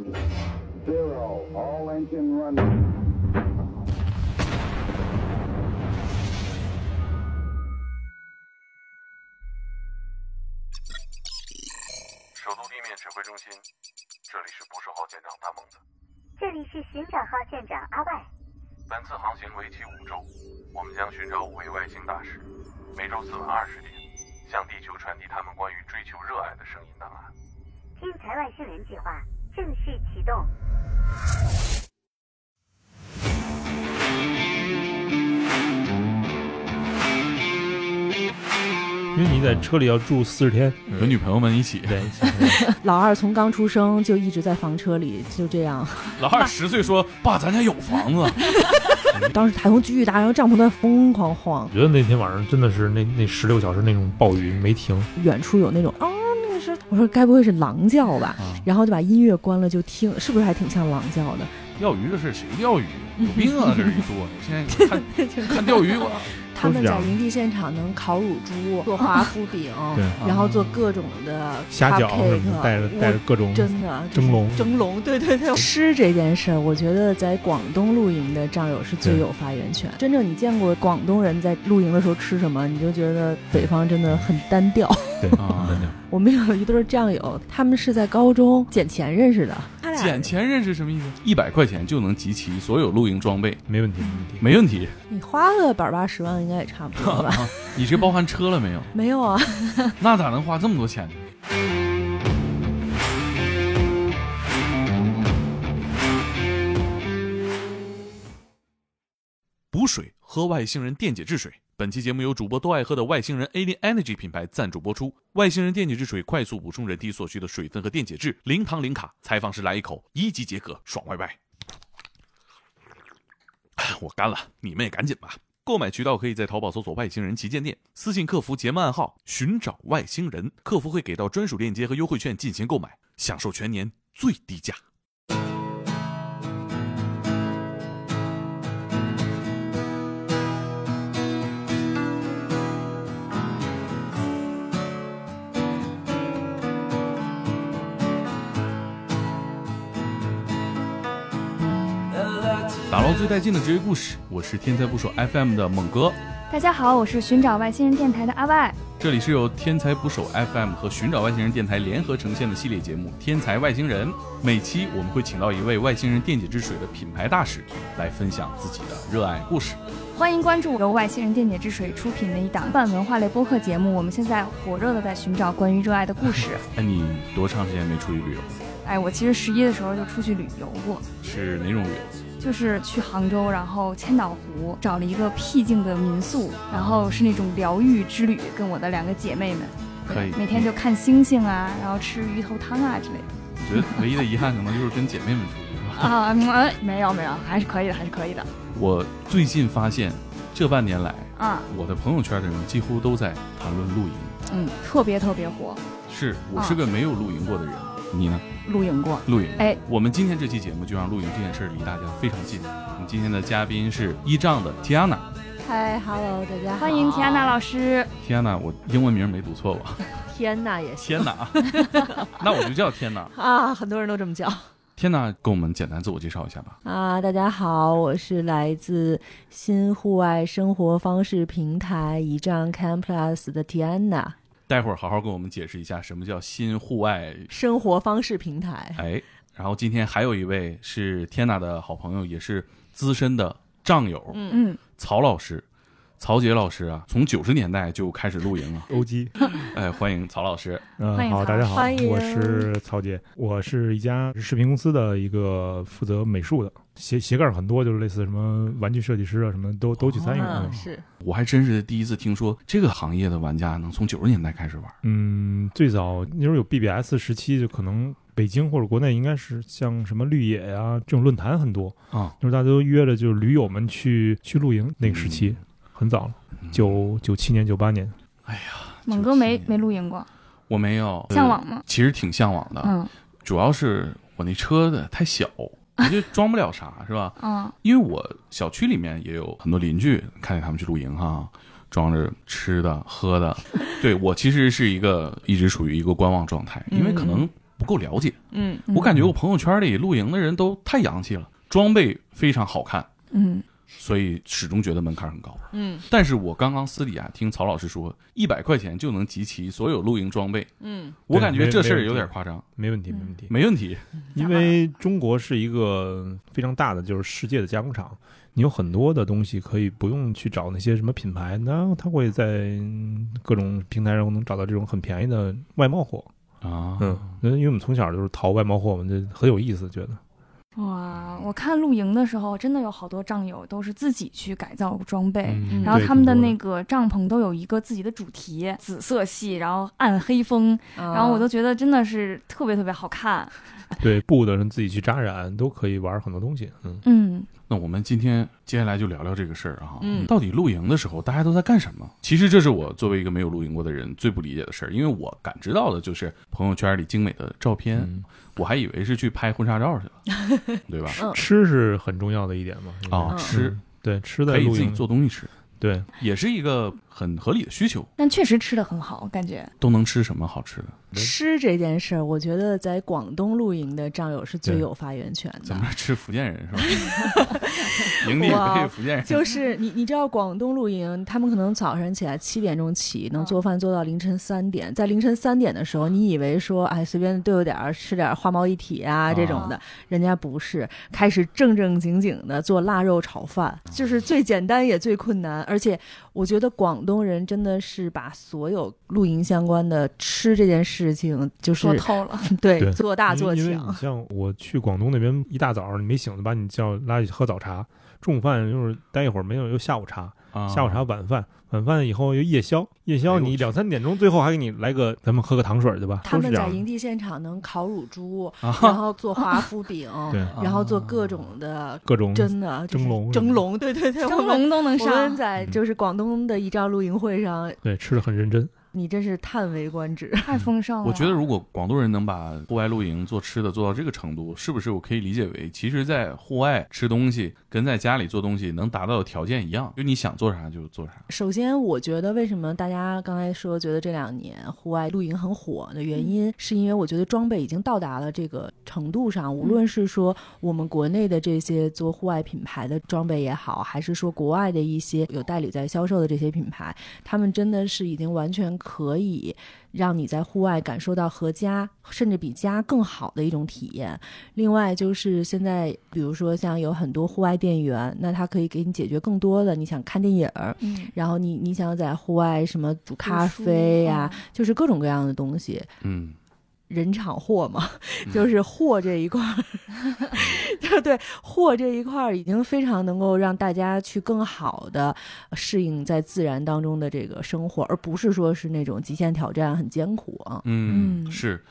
one, zero. All engine running. 首都地面指挥中心，这里是捕手号舰长大猛子。这里是寻找号舰长阿外。本次航行为期五周，我们将寻找五位外星大师，每周四晚二十点，向地球传递他们关于追求热爱的声音档案。天才外星人计划正式启动。因为你在车里要住四十天，和女朋友们一起。对，老二从刚出生就一直在房车里，就这样。老二十岁说：“爸，咱家有房子。当时台风巨大，然后帐篷在疯狂晃我，觉得那天晚上真的是那那十六小时那种暴雨没停，远处有那种啊，我说该不会是狼叫吧？啊然后就把音乐关了，就听，是不是还挺像狼叫的？钓鱼的事谁钓鱼？有病啊！这是一坐，现在看 看钓鱼我他们在营地现场能烤乳猪、做华夫饼，然后做各种的虾饺什么，带着带着各种真的蒸笼蒸笼，对对对。吃这件事儿，我觉得在广东露营的战友是最有发言权。真正你见过广东人在露营的时候吃什么，你就觉得北方真的很单调。对啊真的我们有一对战友，他们是在高中捡钱认识的。捡钱认识什么意思？一百块钱就能集齐所有露营装备，没问题没问题。没问题。你花个百八十万应该也差不多吧？你这包含车了没有？没有啊，那咋能花这么多钱呢？补水，喝外星人电解质水。本期节目由主播都爱喝的外星人 Alien Energy 品牌赞助播出。外星人电解质水快速补充人体所需的水分和电解质，零糖零卡。采访时来一口，一级解渴，爽歪歪。我干了，你们也赶紧吧。购买渠道可以在淘宝搜索“外星人旗舰店”，私信客服节目暗号“寻找外星人”，客服会给到专属链接和优惠券进行购买，享受全年最低价。最带劲的职业故事，我是天才捕手 FM 的猛哥。大家好，我是寻找外星人电台的阿外。这里是由天才捕手 FM 和寻找外星人电台联合呈现的系列节目《天才外星人》。每期我们会请到一位外星人电解质水的品牌大使来分享自己的热爱故事。欢迎关注由外星人电解质水出品的一档泛文化类播客节目。我们现在火热的在寻找关于热爱的故事。哎，你多长时间没出去旅游？哎，我其实十一的时候就出去旅游过，是哪种旅游？就是去杭州，然后千岛湖找了一个僻静的民宿，然后是那种疗愈之旅，跟我的两个姐妹们，可以每天就看星星啊，然后吃鱼头汤啊之类的。我觉得唯一的遗憾可能就是跟姐妹们出去，是吧？啊，没有没有，还是可以的，还是可以的。我最近发现，这半年来，啊，我的朋友圈的人几乎都在谈论露营。嗯，特别特别火，是我是个没有露营过的人，你呢？露营过。露营。哎，我们今天这期节目就让露营这件事儿离大家非常近。我们今天的嘉宾是一丈的 Tiana。嗨，Hello，大家好，欢迎田安娜老师。Tiana，我英文名没读错吧？天呐，也行天哪，那我就叫天呐。啊，很多人都这么叫天呐，跟我们简单自我介绍一下吧。啊。大家好，我是来自新户外生活方式平台一丈 Cam Plus 的 Tiana，待会儿好好跟我们解释一下什么叫新户外。生活方式平台。哎，然后今天还有一位是天娜的好朋友，也是资深的帐友，嗯嗯，曹老师。曹杰老师啊，从九十年代就开始露营了。OG，哎，欢迎曹老师。嗯，好，欢迎曹大家好欢，迎我是曹杰，我是一家视频公司的一个负责美术的，斜斜杠很多，就是类似什么玩具设计师啊，什么都都去参与。是我还真是第一次听说这个行业的玩家能从九十年代开始玩。嗯，最早那时候有 BBS 时期，就可能北京或者国内应该是像什么绿野呀、这种论坛很多，啊，那时候大家都约着就是驴友们去去露营，那个时期、很早了，九九七年、九八年。哎呀猛哥没没露营过，我没有向往吗呃其实挺向往的，嗯主要是我那车的太小，我就装不了啥，是吧？嗯因为我小区里面也有很多邻居，看见他们去露营哈，装着吃的喝的。对我其实是一个一直属于一个观望状态，因为可能不够了解。嗯，我感觉我朋友圈里露营的人都太洋气了，装备非常好看，嗯，所以始终觉得门槛很高。嗯但是我刚刚私底下听曹老师说，一百块钱就能集齐所有露营装备，嗯我感觉这事儿有点夸张。没问题，没问题。没问题，因为中国是一个非常大的就是世界的加工厂，你有很多的东西可以不用去找那些什么品牌，那他会在各种平台上能找到这种很便宜的外贸货。啊，嗯，那因为我们从小就是淘外贸货嘛，这很有意思，觉得。哇，我看露营的时候，真的有好多帐友都是自己去改造装备。嗯然后他们的那个帐篷都有一个自己的主题，紫色系，然后暗黑风，然然后我都觉得真的是特别特别好看。对布的人自己去扎染都可以玩很多东西。嗯，嗯，那我们今天接下来就聊聊这个事儿啊，嗯。到底露营的时候大家都在干什么？其实这是我作为一个没有露营过的人最不理解的事儿，因为我感知到的就是朋友圈里精美的照片，嗯。我还以为是去拍婚纱照去了，对吧？嗯吃是很重要的一点嘛。啊，嗯。吃。对吃的可以自己做东西吃，对，也是一个很合理的需求。但确实吃的很好，感觉。都能吃什么好吃的？吃这件事儿，我觉得在广东露营的战友是最有发言权的咱。们是吃福建人是吧？营地也哇可以福建人，就是 你，你知道广东露营，他们可能早上起来七点钟起，能做饭做到凌晨三点。在凌晨三点的时候，你以为说，哎，随便都有点儿吃点儿花毛一体啊这种的，人家不是，开始正正经经的做腊肉炒饭，就是最简单也最困难。而且我觉得广东人真的是把所有露营相关的吃这件事情，就是说透了，对对做大做因为你强。像我去广东那边，一大早你没醒就把你叫拉去喝早茶，中午饭就是待一会儿没有又下午茶，啊下午茶晚饭，晚饭以后又夜宵，夜宵你两三点钟，最后还给你来个咱们喝个糖水去吧？他们在营地现场能烤乳猪，啊然后做华夫饼，对然后做各种的各种真的蒸笼蒸笼，对对对，蒸笼都能我们上。在就是广东的一张露营会上，对吃的很认真。你真是叹为观止。太丰盛了。我觉得，如果广东人能把户外露营做吃的做到这个程度，是不是我可以理解为，其实，在户外吃东西跟在家里做东西能达到的条件一样，就你想做啥就做啥。首先，我觉得为什么大家刚才说觉得这两年户外露营很火的原因，是因为我觉得装备已经到达了这个程度上，无论是说我们国内的这些做户外品牌的装备也好，还是说国外的一些有代理在销售的这些品牌，他们真的是已经完全可以让你在户外感受到和家甚至比家更好的一种体验。另外就是现在，比如说像有很多户外电源，那它可以给你解决更多的你想看电影儿。嗯，然后你你想在户外什么煮咖啡呀、嗯就是各种各样的东西，嗯，人场货嘛，嗯 就是货这一块儿，就对货这一块儿已经非常能够让大家去更好的适应在自然当中的这个生活，而不是说是那种极限挑战很艰苦啊。嗯，嗯是。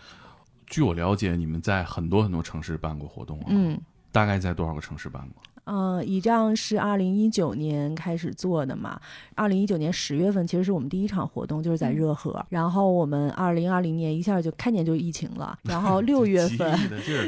据我了解，你们在很多很多城市办过活动啊，嗯。大概在多少个城市办过？嗯，倚仗是二零一九年开始做的嘛。二零一九年十月份其实是我们第一场活动，就是在热河。然后我们二零二零年一下就开年就疫情了，然后 六月份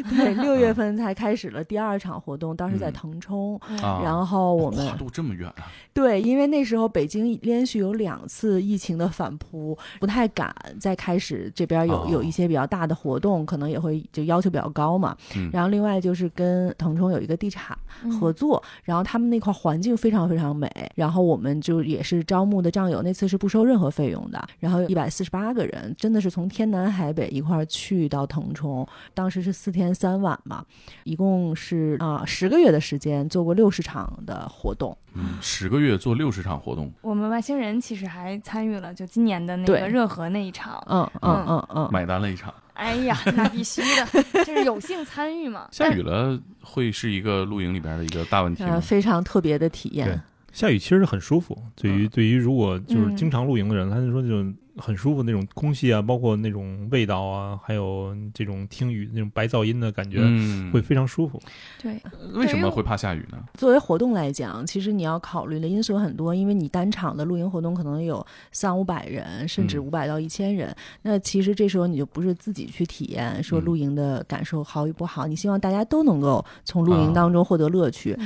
对六月份才开始了第二场活动，当时在嗯腾冲。啊，然后我们跨度这么远啊，对，因为那时候北京连续有两次疫情的反扑，不太敢再开始这边有哦有一些比较大的活动，可能也会就要求比较高嘛。嗯然后另外就是跟腾冲有一个地产嗯合作，然后他们那块环境非常非常美，然后我们就也是招募的战友，那次是不收任何费用的，然后一百四十八个人，真的是从天南海北一块儿去到腾冲，当时是四天三晚嘛，一共是啊十、个月的时间，做过六十场的活动。嗯，十个月做六十场活动，我们外星人其实还参与了，就今年的那个热河那一场。嗯嗯嗯嗯，买单了一场。哎呀，那必须的，就是有幸参与嘛。下雨了会是一个露营里边的一个大问题吗呃，？非常特别的体验对。下雨其实很舒服，对于对于如果就是嗯经常露营的人，他就说就很舒服那种空气啊，包括那种味道啊，还有这种听雨那种白噪音的感觉，嗯，会非常舒服。对，为什么会怕下雨呢？作为活动来讲，其实你要考虑的因素很多，因为你单场的露营活动可能有三五百人，甚至嗯五百到一千人。那其实这时候你就不是自己去体验说嗯露营的感受好与不好，你希望大家都能够从露啊营当中获得乐趣。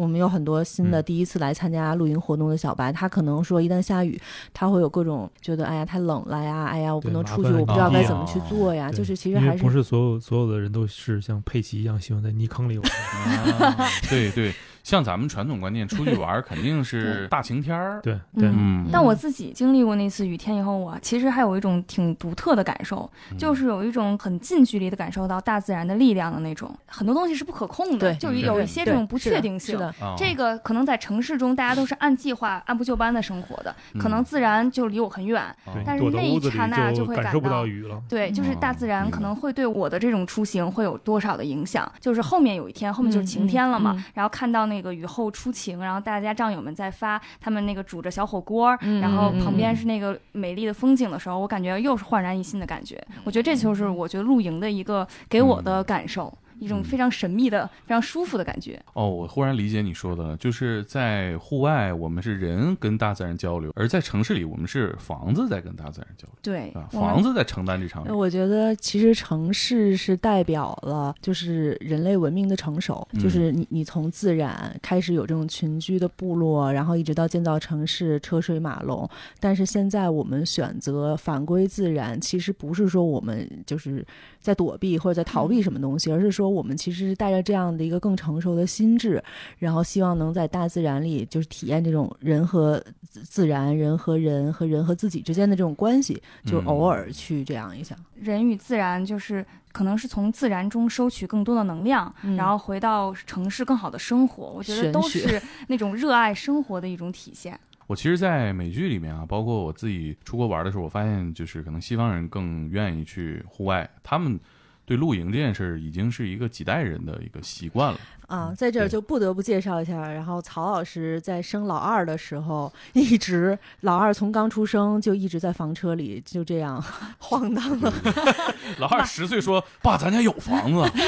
嗯我们有很多新的嗯第一次来参加露营活动的小白，他可能说一旦下雨，他会有各种觉得哎呀太冷了呀，哎呀我不能出去，我不知道该啊怎么去做呀。对就是其实还是不是所有所有的人都是像佩奇一样喜欢在泥坑里玩。啊对对，像咱们传统观念，出去玩肯定是大晴天儿。对对，嗯，但我自己经历过那次雨天以后，我其实还有一种挺独特的感受，嗯就是有一种很近距离的感受到大自然的力量的那种。很多东西是不可控的，就嗯有一些这种不确定性。这个可能在城市中，大家都是按计划、按部就班的生活的，可能嗯自然就离我很远。但是那一刹那就会感感受不到到雨了。对，就是大自然嗯可能会对我的这种出行会有多少的影响？就是后面有一天，后面就是晴天了嘛，然后看到那个雨后初晴，然后大家战友们在发他们那个煮着小火锅，嗯然后嗯旁边嗯是那个美丽的风景的时候，我感觉又是焕然一新的感觉。我觉得这就是我觉得露营的一个给我的感受。一种非常神秘的、非常舒服的感觉。哦，我忽然理解你说的了，就是在户外我们是人跟大自然交流，而在城市里我们是房子在跟大自然交流对啊，，房子在承担这场雨。我觉得其实城市是代表了就是人类文明的成熟，嗯就是你你从自然开始有这种群居的部落，然后一直到建造城市、车水马龙。但是现在我们选择返归自然，其实不是说我们就是在躲避或者在逃避什么东西，而是说我们其实是带着这样的一个更成熟的心智，然后希望能在大自然里就是体验这种人和自自然、人和人和人和自己之间的这种关系，就嗯偶尔去这样一下。人与自然就是可能是从自然中收取更多的能量，嗯然后回到城市更好的生活。我觉得都是 那种热爱生活的一种体现。我其实，在美剧里面啊，包括我自己出国玩的时候，我发现就是可能西方人更愿意去户外，他们对露营这件事儿已经是一个几代人的一个习惯了。啊，在这儿就不得不介绍一下。然后曹老师在生老二的时候，一直老二从刚出生就一直在房车里就这样 晃荡了。老二十岁说：“爸，咱家有房子。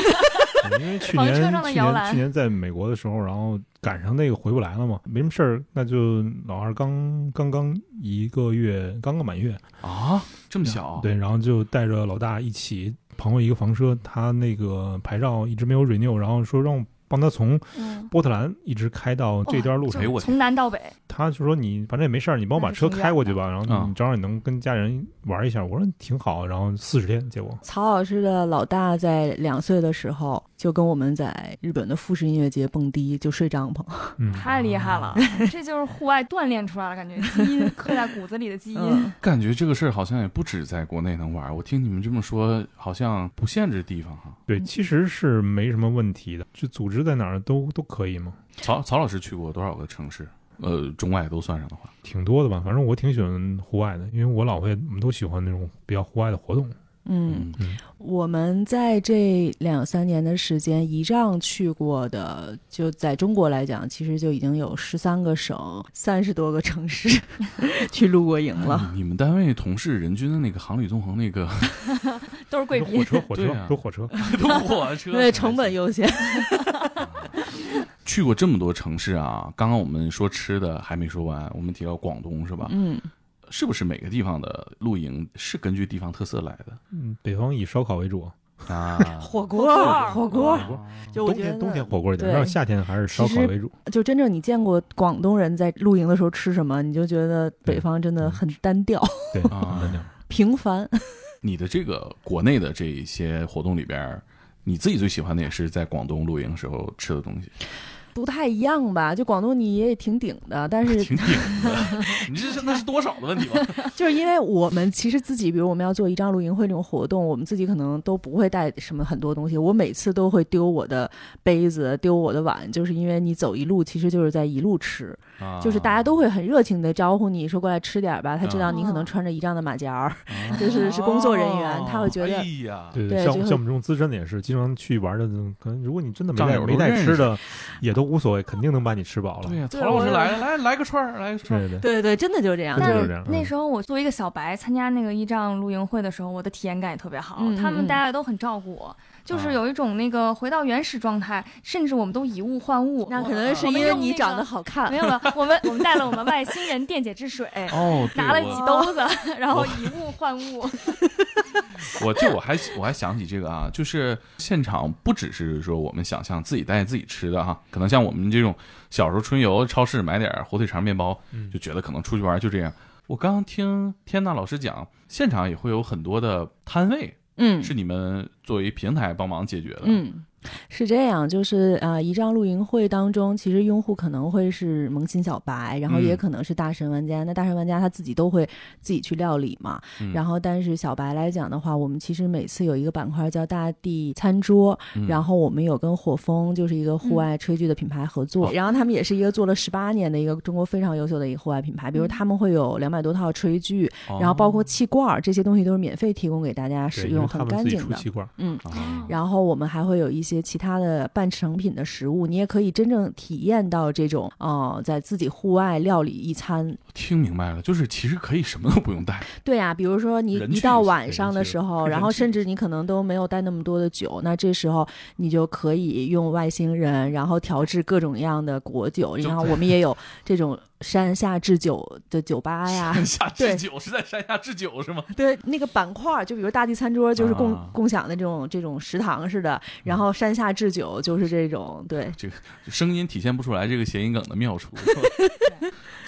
对因为去年去年去年在美国的时候，然后赶上那个回不来了嘛，没什么事儿，那就老二刚刚刚一个月，刚刚满月，”啊，这么小？对，然后就带着老大一起朋友一个房车，他那个牌照一直没有 renew，然后说让我帮他从嗯，波特兰一直开到这段路上。从南到北，他就说你反正也没事儿，你帮我把车开过去吧，然后嗯。你正好也能跟家人玩一下。我说挺好，然后四十天，结果。曹老师的老大在两岁的时候就跟我们在日本的富士音乐节蹦迪，就睡帐篷。嗯，太厉害了！这就是户外锻炼出来的感觉，基因刻在骨子里的基因。嗯，感觉这个事儿好像也不止在国内能玩。我听你们这么说，好像不限制地方哈。对，其实是没什么问题的，就组织在哪儿都都可以嘛，曹曹老师去过多少个城市？呃，中外都算上的话，挺多的吧。反正我挺喜欢户外的，因为我老婆也我们都喜欢那种比较户外的活动。嗯，嗯，我们在这两三年的时间，仪仗去过的，就在中国来讲，其实就已经有十三个省、三十多个城市 去露过营了。你们单位同事人均的那个航旅纵横那个 都是贵宾火。车，火车对啊，说火车，都火车，对，成本优先。去过这么多城市啊，刚刚我们说吃的还没说完，我们提到广东是吧？嗯，是不是每个地方的露营是根据地方特色来的嗯，北方以烧烤为主，啊？火锅，火锅，就我觉得天冬天火锅一点，对然后夏天还是烧烤为主。就真正你见过广东人在露营的时候吃什么，你就觉得北方真的很单调、对，啊很单调平凡。你的这个国内的这一些活动里边，你自己最喜欢的也是在广东露营时候吃的东西，不太一样吧？就广东你也挺顶的，但是 挺顶的。你这是 那是多少的问题吧？就是因为我们其实自己，比如我们要做一张露营会这种活动，我们自己可能都不会带什么很多东西。我每次都会丢我的杯子，丢我的碗，就是因为你走一路，其实就是在一路吃，啊就是大家都会很热情的招呼你说过来吃点儿吧。他知道你可能哦穿着仪仗的马甲儿，啊 就是是工作人员他会觉得哎呀，对对像像我们这种资深的也是，经常去玩的，可能如果你真的没战带没带吃的，也都无所谓，肯定能把你吃饱了。对呀，曹老师来了，来来个串儿，来个串儿。对对，对对，真的就是这样。真的就是这样嗯那时候我作为一个小白参加那个一仗露营会的时候，我的体验感也特别好，他们嗯大家都很照顾我。就是啊有一种那个回到原始状态，甚至我们都以物换物。那可能是因为你长得好看没。有了，我们 我们带了我们外星人电解质水，哦，拿了几兜子，然后以物换物。我就我还我还想起这个啊，就是现场不只是说我们想象自己带自己吃的哈，可能像我们这种小时候春游超市买点火腿肠面包，嗯就觉得可能出去玩就这样。我刚刚听天娜老师讲，现场也会有很多的摊位，嗯是你们作为平台帮忙解决的。嗯，是这样，就是啊，一仗露营会当中，其实用户可能会是萌新小白，然后也嗯可能是大神玩家。那大神玩家他自己都会自己去料理嘛。嗯然后，但是小白来讲的话，我们其实每次有一个板块叫大地餐桌，嗯然后我们有跟火风，就是一个户外炊具的品牌合作，哦然后他们也是一个做了十八年的一个中国非常优秀的一个户外品牌。比如他们会有两百多套炊具，哦然后包括气罐儿这些东西都是免费提供给大家使用，他们自己很干净的。出气罐，嗯，哦然后我们还会有一些其他的半成品的食物，你也可以真正体验到这种呃，在自己户外料理一餐。听明白了，就是其实可以什么都不用带，对呀、比如说你一到晚上的时候，然后甚至你可能都没有带那么多的酒，那这时候你就可以用外星人，然后调制各种各样的果酒。你就看，我们也有这种山下制酒的酒吧呀。山下对制酒是在山下制酒是吗？对，那个板块儿，就比如大地餐桌，就是共、啊共享的这种这种食堂似的，然后山下制酒就是这种，对，这个声音体现不出来这个谐音梗的妙处。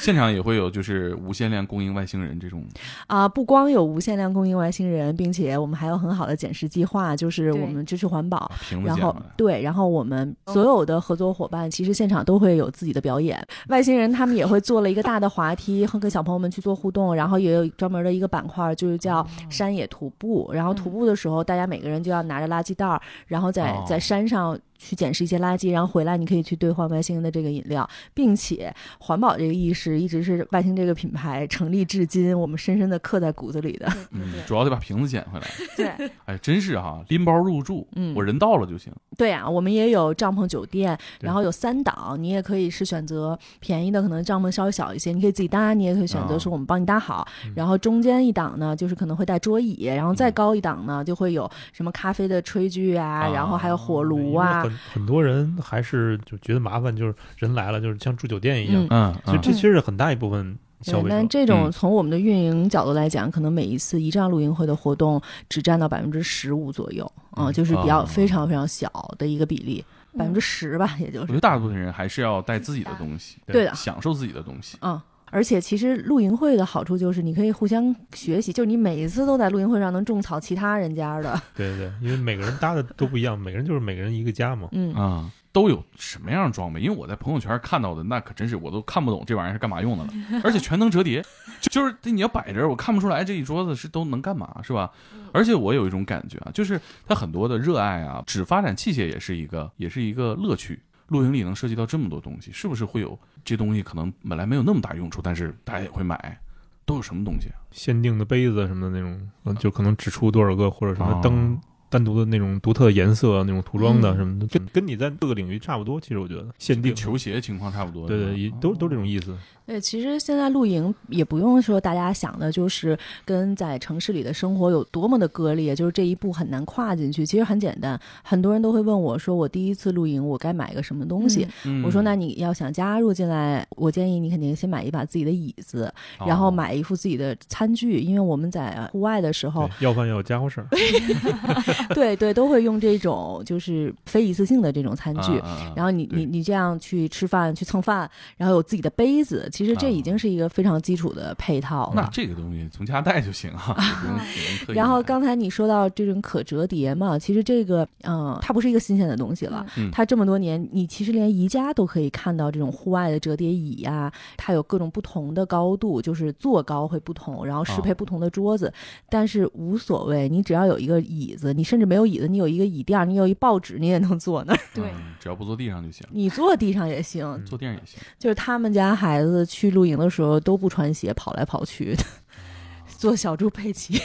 现场也会有就是无限量供应外星人这种，啊、不光有无限量供应外星人，并且我们还有很好的捡拾计划，就是我们支持环保。然后。对，然后我们所有的合作伙伴其实现场都会有自己的表演，外星人他们也会做了一个大的滑梯，和跟小朋友们去做互动，然后也有专门的一个板块，就是叫山野徒步。然后徒步的时候，大家每个人就要拿着垃圾袋儿，然后在哦在山上。去捡拾一些垃圾，然后回来你可以去兑换外星人的这个饮料，并且环保这个意识一直是外星这个品牌成立至今，我们深深的刻在骨子里的。嗯，主要得把瓶子捡回来。对，哎，真是哈，拎包入住，嗯我人到了就行。对啊，我们也有帐篷酒店，然后有三档，你也可以是选择便宜的，可能帐篷稍微小一些，你可以自己搭，你也可以选择哦说我们帮你搭好。嗯然后中间一档呢，就是可能会带桌椅，然后再嗯高一档呢，就会有什么咖啡的炊具啊，然后还有火炉啊。很很多人还是就觉得麻烦，就是人来了就是像住酒店一样。嗯，嗯，其实嗯。这其实是很大一部分消对，费。但这种嗯。从我们的运营角度来讲，可能每一次一站露营会的活动只占到百分之十五左右，啊、嗯。就是比较哦。非常非常小的一个比例，百分之嗯十吧，也就是。我觉得。大部分人还是要带自己的东西，对的。享受自己的东西。嗯，而且其实露营会的好处就是你可以互相学习，就是你每一次都在露营会上能种草其他人家的。对对对，因为每个人搭的都不一样，每个人就是每个人一个家嘛。嗯，啊、都有什么样的装备？因为我在朋友圈看到的，那可真是我都看不懂这玩意儿是干嘛用的了，而且全能折叠，就就是你要摆着，我看不出来这一桌子是都能干嘛，是吧？而且我有一种感觉啊，就是他很多的热爱啊，只发展器械也是一个，也是一个乐趣。露营里能涉及到这么多东西，是不是会有这东西可能本来没有那么大用处，但是大家也会买？都有什么东西啊？限定的杯子什么的那种，呃就可能只出多少个，或者什么哦灯单独的那种独特的颜色、那种涂装的嗯什么的，跟跟你在各个领域差不多。其实我觉得限定球鞋情况差不多。对对，也都都这种意思。对，其实现在露营也不用说大家想的就是跟在城市里的生活有多么的割裂，就是这一步很难跨进去。其实很简单，很多人都会问我说，我第一次露营，我该买个什么东西？嗯我说，那你要想加入进来，我建议你肯定先买一把自己的椅子，然后哦买一副自己的餐具，因为我们在户外的时候，要饭要有家伙事儿。对对，都会用这种就是非一次性的这种餐具。然后你你你这样去吃饭去蹭饭，然后有自己的杯子，其实这已经是一个非常基础的配套了。那这个东西从家带就行啊，不用不用特意然后刚才你说到这种可折叠嘛，其实这个嗯、它不是一个新鲜的东西了。嗯它这么多年，你其实连宜家都可以看到这种户外的折叠椅呀、它有各种不同的高度，就是坐高会不同，然后适配哦不同的桌子，但是无所谓，你只要有一个椅子，你甚至没有椅子，你有一个椅垫，你有一报纸，你也能坐那儿，对嗯只要不坐地上就行，你坐地上也行。嗯坐地上也行。就是他们家孩子去露营的时候都不穿鞋，跑来跑去的，做小猪佩奇。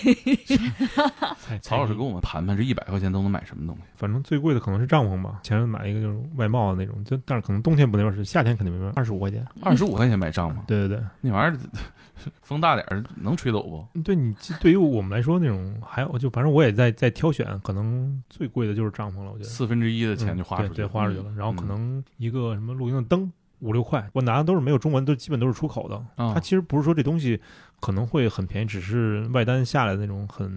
曹老师跟我们盘盘，这一百块钱都能买什么东西？反正最贵的可能是帐篷吧，前面买一个就是外贸的那种，就但是可能冬天不那边是，夏天肯定没办法，二十五块钱。二十五块钱买帐篷，对对对那玩意儿 风大点儿能吹走不？对，你对于我们来说那种还有就反正我也在在挑选，可能最贵的就是帐篷了，我觉得四分之一的钱就花出嗯对对去。花出去了，然后可嗯能一个什么露营的灯五六块，我拿的都是没有中文，都基本都是出口的。啊它其实不是说这东西可能会很便宜，只是外单下来的那种很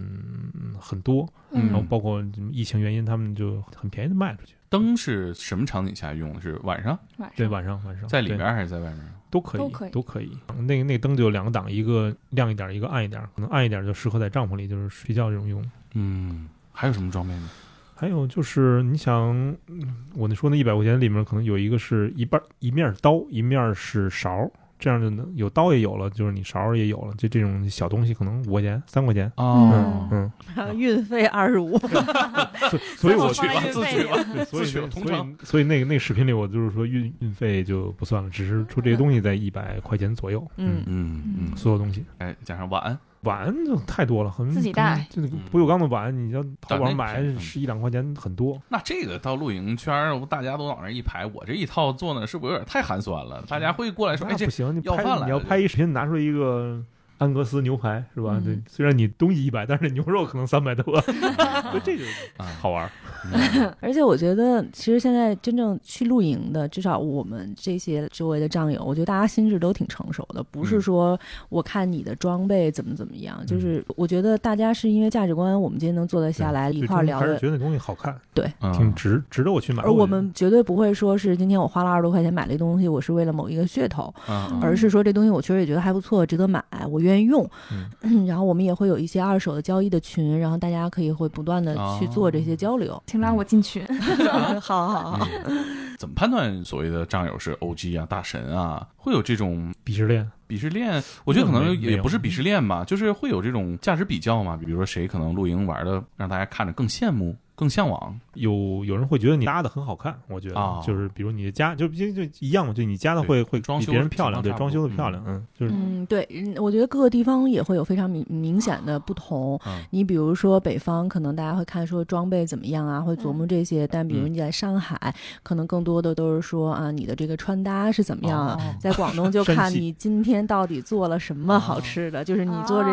很多，嗯然后包括疫情原因，他们就很便宜的卖出去。灯是什么场景下用的？是晚上晚上对，晚上晚上在里边还是在外面？都可以，都可以都可以。那个那个灯就有两个档，一个亮一点，一个暗一点。可能暗一点就适合在帐篷里，就是睡觉这种用。嗯，还有什么装备呢？还有就是，你想，嗯我那说那一百块钱里面可能有一个是一半一面是刀，一面是勺，这样就能有刀也有了，就是你勺也有了，就这种小东西可能五块钱、三块钱。哦，嗯，然后 运费二十五，所所以 我去吧，自取吧，对所以自取所以。所以那个那个视频里，我就是说运运费就不算了，只是说这些东西在一百块钱左右。嗯嗯嗯，所有东西哎，加上碗，碗就太多了，很自己带，这个不锈钢的碗，你要淘宝上买便宜是一两块钱很多。那这个到露营圈儿，大家都往那儿一排，我这一套做呢，是不是有点太寒酸了？大家会过来说，哎，这不行，你要拍你要拍一视频，拿出一个安格斯牛排是吧？嗯。对，虽然你东西一百，但是牛肉可能三百多，所以这就啊。好玩儿。嗯 而且我觉得，其实现在真正去露营的，至少我们这些周围的战友，我觉得大家心智都挺成熟的，不是嗯。说我看你的装备怎么怎么样，就是我觉得大家是因为价值观，我们今天能坐得下来一块儿聊的。还是觉得那东西好看，对，嗯挺值，值得我去买。而我们绝对不会说是今天我花了二十多块钱买了一东西，我是为了某一个噱头，嗯而是说这东西我确实也觉得还不错，值得买，我愿意用。嗯 然后我们也会有一些二手的交易的群，然后大家可以会不断的去做这些交流。请拉我进群。好好好，嗯怎么判断所谓的战友是 OG 啊、大神啊？会有这种鄙视链，鄙视链？我觉得可能也不是鄙视链吧，就是会有这种价值比较嘛。比如说谁可能露营玩的让大家看着更羡慕、更向往。有有人会觉得你搭的很好看，我觉得、啊。就是比如你的家就就就一样嘛，就你家的会会比装修别人漂亮，对，装修的漂亮，嗯，就是。嗯，对，嗯我觉得各个地方也会有非常明明显的不同。嗯你比如说北方，可能大家会看说装备怎么样啊，会琢磨这些；但比如嗯。你在上海，可能更多的都是说啊，你的这个穿搭是怎么样啊？哦。在广东就 看你今天到底做了什么好吃的，就是你做这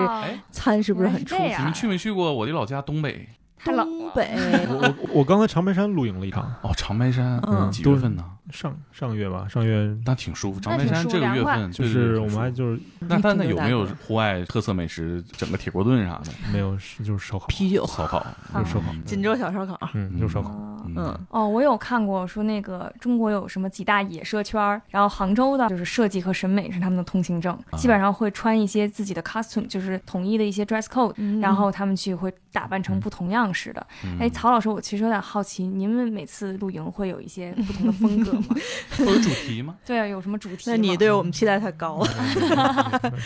餐是不是很出彩？你们去没去过我的老家东北？太冷了。东北 我我我刚才长白山露营了一场，哦，长白山，嗯几月份呢？上上月吧，上月那挺舒服。长白山这个月份就是我们还就是那但那有没有户外特色美食，整个铁锅炖啥的？没有是就是烧烤，啤酒，烧烤，就是烧烤，锦州小烧烤。嗯，就是烧烤。哦嗯，哦，我有看过说那个中国有什么几大野社圈儿，然后杭州的就是设计和审美是他们的通行证，啊基本上会穿一些自己的 costume，就是统一的一些 dress code，、嗯然后他们去会打扮成不同样式的。嗯哎，曹老师，我其实有点好奇，您们每次露营会有一些不同的风格吗？会有主题吗？对啊，有什么主题？那你对我们期待太高了。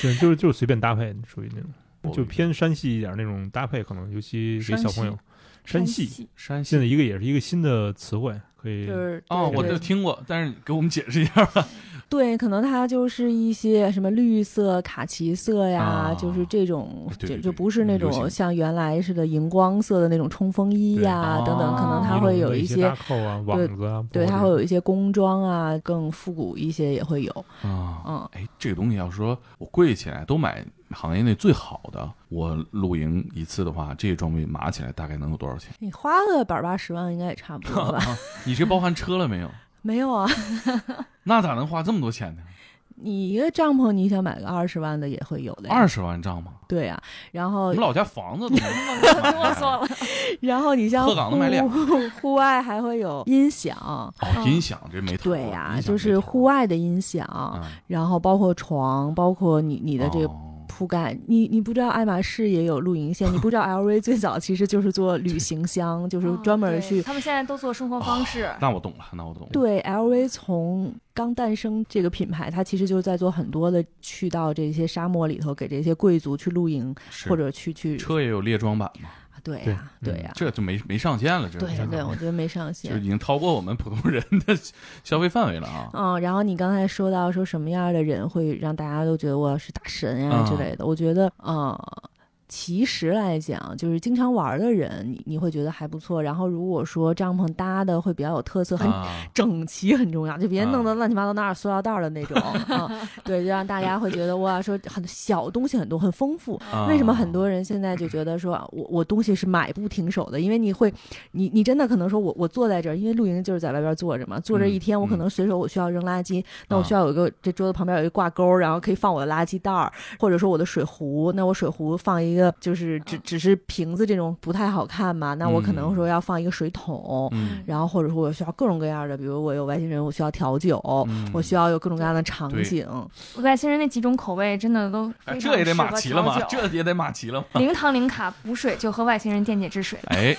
对，就是就是随便搭配，属于那种哦就偏山系一点那种搭配，可能尤其给小朋友。山系系山系现在一个也是一个新的词汇，可以就是哦，我对就听过，但是给我们解释一下吧。对，可能它就是一些什么绿色、卡其色呀，啊就是这种，对对对就就不是那种像原来似的荧光色的那种冲锋衣呀对等等，可能它哦会有一些一些，扣啊、网子啊，对，它会有一些工装啊，更复古一些也会有。啊，嗯，哎，这个东西要是说我贵起来都买行业内最好的，我露营一次的话，这些装备码起来大概能有多少钱？你花个百八十万应该也差不多吧？你这包含车了没有？没有啊，那咋能花这么多钱呢？你一个帐篷你想买个二十万的也会有的呀。二十万帐篷，对呀、然我后们老家房子都能啰嗦了。然后你像鹤岗能买俩户户外还会有音响。哦，音响这没。对呀、就是户外的音响，啊，然后包括床，包括你你的这个哦铺盖，你你不知道爱马仕也有露营线，你不知道 LV 最早其实就是做旅行箱，就是专门去。他们现在都做生活方式。那我懂了，那我懂了。对，LV 从刚诞生这个品牌，它其实就是在做很多的去到这些沙漠里头，给这些贵族去露营，或者去去。车也有列装版对对呀，对呀，这就没没上限了，这对对，我觉得没上限就已。经超过我们普通人的消费范围了啊。嗯，然后你刚才说到说什么样的人会让大家都觉得我是大神呀、啊之类的，我觉得，呃，其实来讲，就是经常玩的人，你你会觉得还不错。然后如果说帐篷搭的会比较有特色，很啊整齐很重要，就别啊弄得乱七八糟，哪有塑料袋儿的那种 啊。对，就让大家会觉得哇，说很小东西很多，很丰富。啊为什么很多人现在就觉得说我我东西是买不停手的？因为你会，你你真的可能说我我坐在这儿，因为露营就是在外边坐着嘛，坐这一天我可嗯能随手我需要扔垃圾，那我啊需要有一个这桌子旁边有一个挂钩，然后可以放我的垃圾袋儿，或者说我的水壶，那我水壶放一一个就是只只是瓶子这种不太好看嘛，那我可能嗯说要放一个水桶，嗯然后或者说我需要各种各样的，比如我有外星人，我需要调酒，嗯我需要有各种各样的场景。外星人那几种口味真的都非常哎这也得码齐了吗？这也得码齐了吗？零糖零卡补水就喝外星人电解质水。哎，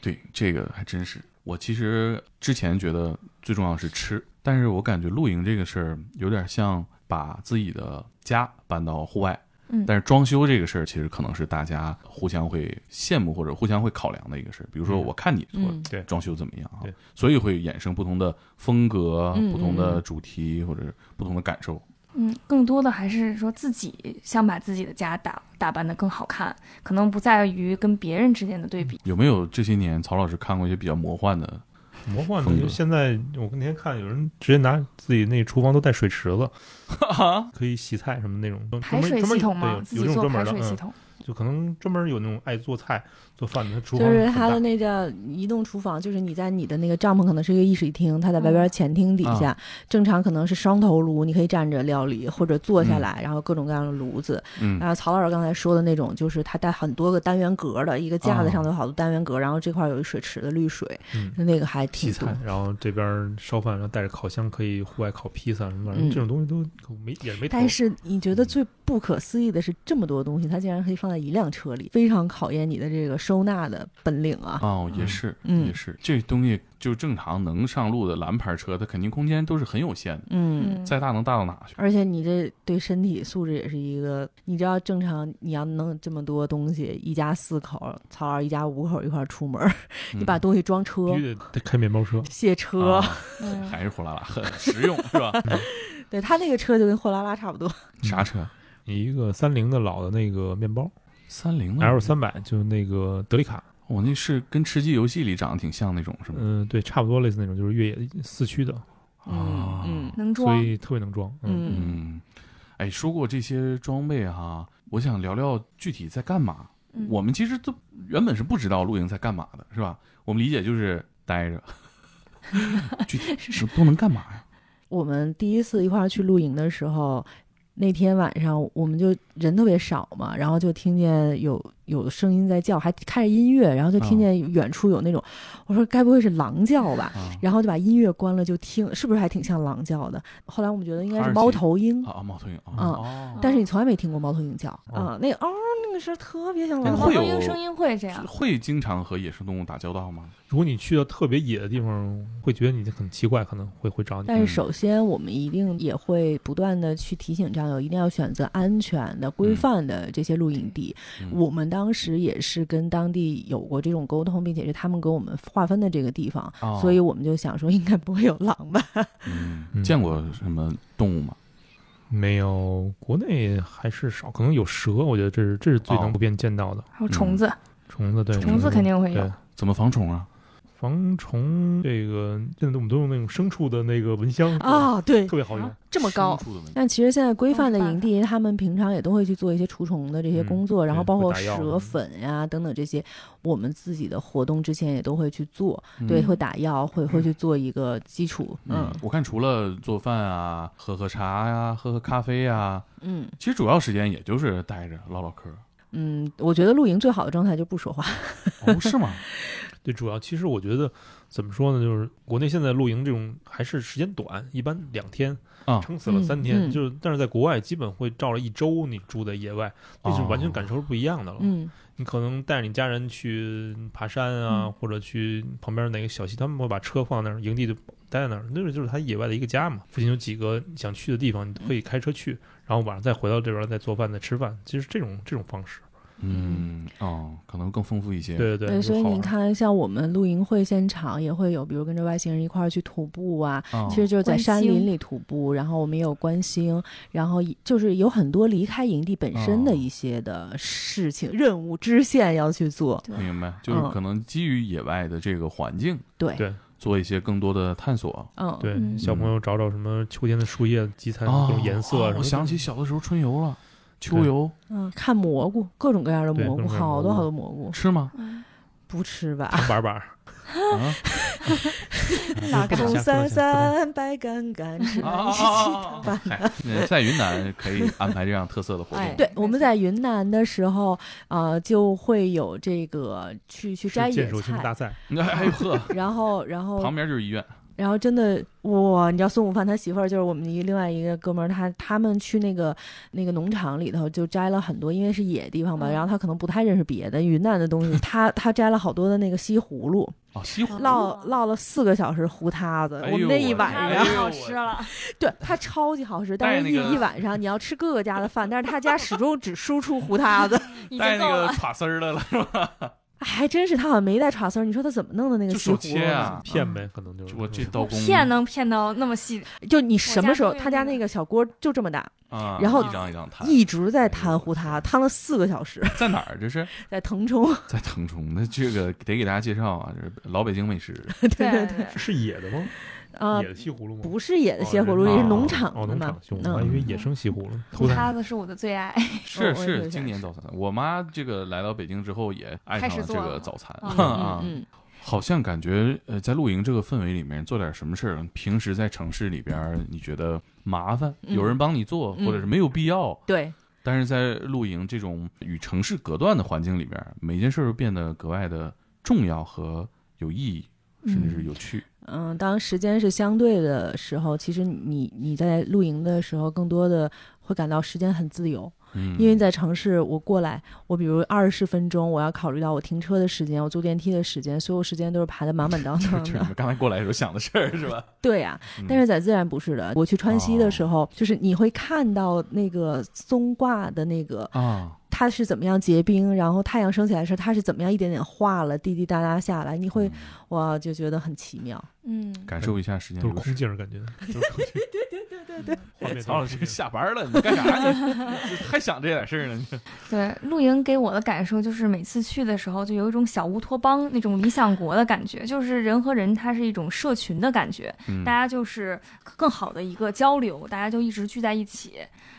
对，这个还真是。我其实之前觉得最重要是吃，但是我感觉露营这个事儿有点像把自己的家搬到户外。嗯但是装修这个事儿，其实可能是大家互相会羡慕或者互相会考量的一个事儿。比如说，嗯我看你做装修怎么样啊对？所以会衍生不同的风格、嗯不同的嗯主题或者不同的感受。嗯，更多的还是说自己想把自己的家打打扮得更好看，可能不在于跟别人之间的对比。有没有这些年曹老师看过一些比较魔幻的？魔幻的就现在，我那天看有人直接拿自己那厨房都带水池子，可以洗菜什么那种，排水专门系统吗，有这种专门的，嗯，水系统。就可能专门有那种爱做菜做饭的，他厨房就是很大它的那叫移动厨房，就是你在你的那个帐篷可能是一个一室一厅，他在外边前厅底下，正常可能是双头炉，你可以站着料理或者坐下来，然后各种各样的炉子。嗯然后曹老师刚才说的那种，就是他带很多个单元格的一个架子上头有好多单元格，然后这块有一水池的滤水，嗯那个还挺菜。，然后这边烧饭，然后带着烤箱可以户外烤披萨什么玩意儿，嗯这种东西都没也没头。但是你觉得最不可思议的是，这么多东西它竟然可以放在一辆车里，非常考验你的这个收纳的本领啊！哦，也是，嗯也是，这东西就正常能上路的蓝牌车，它肯定空间都是很有限的，嗯，嗯，再大能大到哪去？而且你这对身体素质也是一个，你知道正常你要弄这么多东西，一家四口，曹老师一家五口一块出门，你把东西装车必、须得得开面包车，卸车，啊嗯还是货拉拉很实用是吧？对他那个车就跟货拉拉差不多。啥车？一个三菱的老的那个面包三菱的，L 三百，就那个德利卡，我那是跟吃鸡游戏里长得挺像那种是吗？嗯，对，差不多类似那种，就是越野四驱的，啊，嗯能装。所以特别能装。嗯，嗯嗯，哎，说过这些装备哈，我想聊聊具体在干嘛。嗯我们其实都原本是不知道露营在干嘛的，是吧？我们理解就是待着，具体是都能干嘛呀？我们第一次一块儿去露营的时候，那天晚上我们就人特别少嘛，然后就听见有有声音在叫，还开着音乐，然后就听见远处有那种，我说该不会是狼叫吧？啊然后就把音乐关了，就听，是不是还挺像狼叫的？后来我们觉得应该是猫头鹰，啊，猫头鹰啊，嗯哦，但是你从来没听过猫头鹰叫哦啊、那个嗷、那个声特别像哎狼猫头鹰声音会这样，会经常和野生动物打交道吗？如果你去到特别野的地方，会觉得你很奇怪，可能会会找你。但是首先，我们一定也会不断的去提醒战友，一定要选择安全的、规范的这些露营地。嗯我们当时也是跟当地有过这种沟通，并且是他们给我们划分的这个地方，哦所以我们就想说，应该不会有狼吧？嗯，嗯见过什么动物吗？没有，国内还是少，可能有蛇，我觉得这是这是最哦能普遍见到的。还有虫子，虫子对，虫子肯定会有对。怎么防虫啊？防虫这个现在我们都用那种牲畜的那个蚊香啊，对特，别好用。这么高但其实现在规范的营地，他们平常也都会去做一些除虫的这些工作，嗯然后包括蛇粉呀、等等这些，我们自己的活动之前也都会去做，对，嗯会打药，会会去做一个基础，嗯嗯，我看除了做饭啊、喝喝茶呀、喝喝咖啡呀，嗯其实主要时间也就是待着唠唠嗑。嗯，我觉得露营最好的状态就不说话，哦，是吗？对，主要其实我觉得怎么说呢，就是国内现在露营这种还是时间短，一般两天啊撑死了三天，嗯嗯就是但是在国外基本会照了一周，你住在野外，那是完全感受是不一样的了。嗯你可能带着你家人去爬山啊，嗯或者去旁边哪个小溪，他们会把车放那儿，营地就待在那儿，那个就是他野外的一个家嘛。附近有几个想去的地方，你都可以开车去，然后晚上再回到这边再做饭再吃饭，其实这种这种方式，嗯，哦，可能更丰富一些。对对对，所以你看，像我们露营会现场也会有，比如跟着外星人一块儿去徒步啊，哦，其实就是在山林里徒步，然后我们也有观星，然后就是有很多离开营地本身的哦一些的事情、任务支线要去做。明白，就是嗯可能基于野外的这个环境，对，对做一些更多的探索。嗯，对，嗯小朋友找找什么秋天的树叶集采各哦种颜色我想起小的时候春游了，秋游嗯，看蘑菇，各种各样的蘑菇，好多好多蘑菇，吃吗？嗯不吃吧？长板板儿，啊，红伞不能下伞，白杆杆，吃啊一起啊饭。在云南可以安排这样特色的活哎动。对，我们在云南的时候，呃，就会有这个去去摘野是剑手青大菜，赛，哎呦呵，然后然后旁边就是医院。然后真的哇，你知道孙午饭他媳妇儿就是我们一另外一个哥们儿，他他们去那个那个农场里头就摘了很多，因为是野地方嘛，嗯然后他可能不太认识别的云南的东西，他 他摘了好多的那个西葫芦，哦，西葫芦烙烙了四个小时糊塌子，哎我们那一我晚上。好吃了，对它超级好吃，但是一、那个一晚上你要吃各个家的饭，但是他家始终只输出糊塌子，已带那个经够了。垮丝儿的了，是吧？还真是他好像没带叉丝儿，你说他怎么弄的那个西葫芦呢？切啊，片呗，可能就是我这刀工片能片到那么细，就你什么时候他家那个小锅就这么大，啊，然后一张一张摊，一直在摊糊他，摊了四个小时，在哪儿？这是 在腾冲。在腾冲。那这个得给大家介绍啊，这是老北京美食。对对对，对，是野的吗？啊野，的西葫芦吗？不是野的哦西葫芦，也是农场的嘛我以为野生西葫芦。糊偷菜塌子是我的最爱。是是经典早餐。我妈这个来到北京之后也爱上了这个早餐嗯 好像感觉呃，在露营这个氛围里面做点什么事儿，平时在城市里边儿你觉得麻烦，嗯有人帮你做，嗯或者是没有必要。对，但是在露营这种与城市隔断的环境里边儿，每件事儿都变得格外的重要和有意义，甚至是有趣。嗯，当时间是相对的时候，其实你你在露营的时候，更多的会感到时间很自由，嗯，因为在城市，我过来，我比如二十分钟，我要考虑到我停车的时间，我坐电梯的时间，所有时间都是排的满满当当的 就是你。们刚才过来的时候想的事儿是吧？对呀、嗯但是在自然不是的。我去川西的时候，就是你会看到那个松挂的那个啊，它是怎么样结冰，然后太阳升起来的时候，它是怎么样一点点化了，滴滴答答下来，你会嗯哇就觉得很奇妙。嗯，感受一下时间都是空。镜儿感觉。对对对对对，画面曹老师下班了，你干啥呢？还想这点事儿呢？对，露营给我的感受就是每次去的时候，就有一种小乌托邦那种理想国的感觉，就是人和人它是一种社群的感觉，嗯大家就是更好的一个交流，大家就一直聚在一起。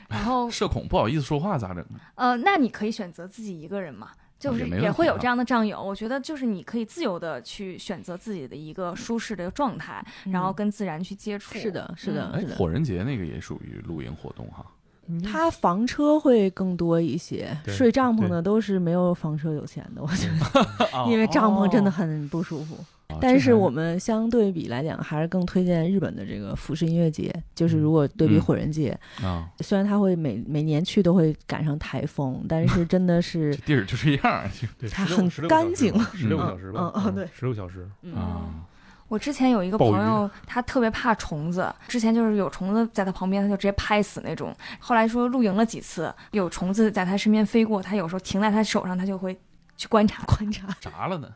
然后，社恐不好意思说话咋整？呃，那你可以选择自己一个人嘛，就是也会有这样的战友。我觉得就是你可以自由的去选择自己的一个舒适的状态，然后跟自然去接触。嗯是的，是的，哎是，的。火人节那个也属于露营活动哈。他房车会更多一些，睡帐篷的都是没有房车有钱的，我觉得，因为帐篷真的很不舒服。哦但是我们相对比来讲，还是更推荐日本的这个服饰音乐节。就是如果对比嗯火人节，啊，虽然它会每每年去都会赶上台风，但是真的 是地儿就这样对，它很干净十六个小时吧，嗯嗯对十六小时。嗯啊。我之前有一个朋友，他特别怕虫子，之前就是有虫子在他旁边，他就直接拍死那种。后来说露营了几次，有虫子在他身边飞过，他有时候停在他手上，他就会去观察 观察。炸了呢。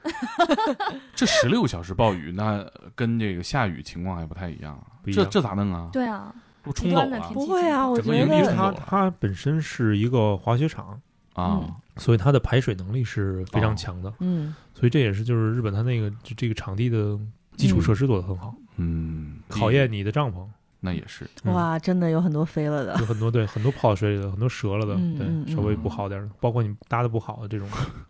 这十六个小时暴雨，那跟这个下雨情况还不太一样啊。这不一样。这咋弄啊？对啊，都冲走了不会啊，我整个觉得营地冲走它它本身是一个滑雪场，啊。嗯。所以它的排水能力是非常强的，嗯，所以这也是就是日本它那个这个场地的基础设施做得很好，嗯，考验你的帐篷。那也是嗯哇，真的有很多飞了的有。很多对很多泡水里的，很多折了的，对，稍微不好点儿的，包括你搭的不好的这种，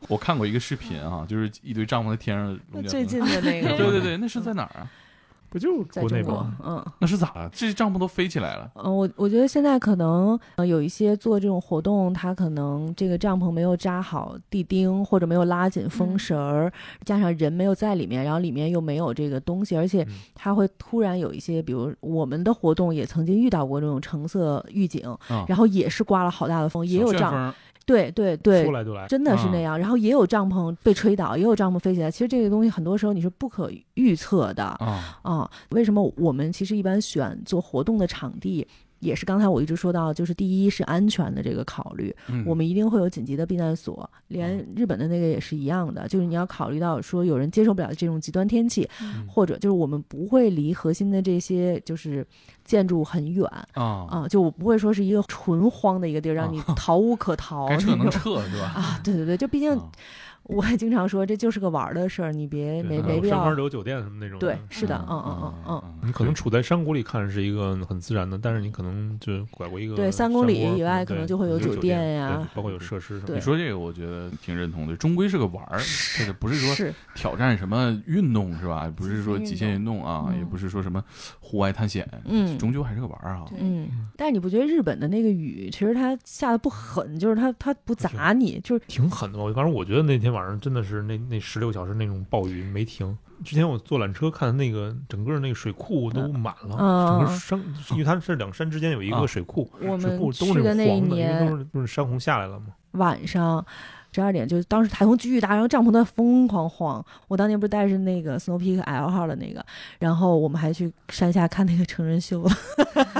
我看过一个视频啊，就是一堆帐篷在天上龙卷风。最近的那个，对对对，那是在哪儿啊？不就在国内中国吗？，嗯。那是咋了？这些帐篷都飞起来了嗯，我我觉得现在可能呃有一些做这种活动，他可能这个帐篷没有扎好地钉，或者没有拉紧风嗯绳儿，加上人没有在里面，然后里面又没有这个东西，而且嗯它会突然有一些，比如我们的活动也曾经遇到过这种橙色预警，啊然后也是刮了好大的风，也有帐，小旋风对对对说，来就来，真的是那样。然后也有帐篷被吹倒，也有帐篷飞起来。其实这个东西很多时候你是不可预测的啊，啊。为什么我们其实一般选做活动的场地？也是刚才我一直说到，就是第一是安全的这个考虑，嗯我们一定会有紧急的避难所，连日本的那个也是一样的，就是你要考虑到说有人接受不了这种极端天气，嗯或者就是我们不会离核心的这些就是建筑很远啊，啊，就我不会说是一个纯荒的一个地儿，让你啊 逃无可逃该撤能撤是吧？啊。对对对，就毕竟啊我也经常说，这就是个玩儿的事儿，你别没没必要。山酒店什么那种。对，是的，嗯嗯嗯嗯。嗯你可能处在山谷里看是一个很自然的，但是你可能就拐过一个对三公里以外可能就会有有酒店店呀包括有设施什么对。你说这个，我觉得挺认同的。终归是个玩儿，这个不是说挑战什么运动是吧？不是说极限运动啊，嗯也不是说什么户外探险，嗯终究还是个玩儿啊。嗯，但是你不觉得日本的那个雨其实它下的不狠，就是它它不砸你，就是挺狠的吧？反正我觉得那天晚上真的是那那十六小时那种暴雨没停。之前我坐缆车看那个整个那个水库都满了，嗯整个山，因为它是两山之间有一啊个水库，我们水库都是黄的，因为年都是都是山洪下来了嘛。晚上十二点，就当时台风巨大，然后帐篷在疯狂晃。我当年不是带着那个 Snow Peak L 号的那个，然后我们还去山下看那个成人秀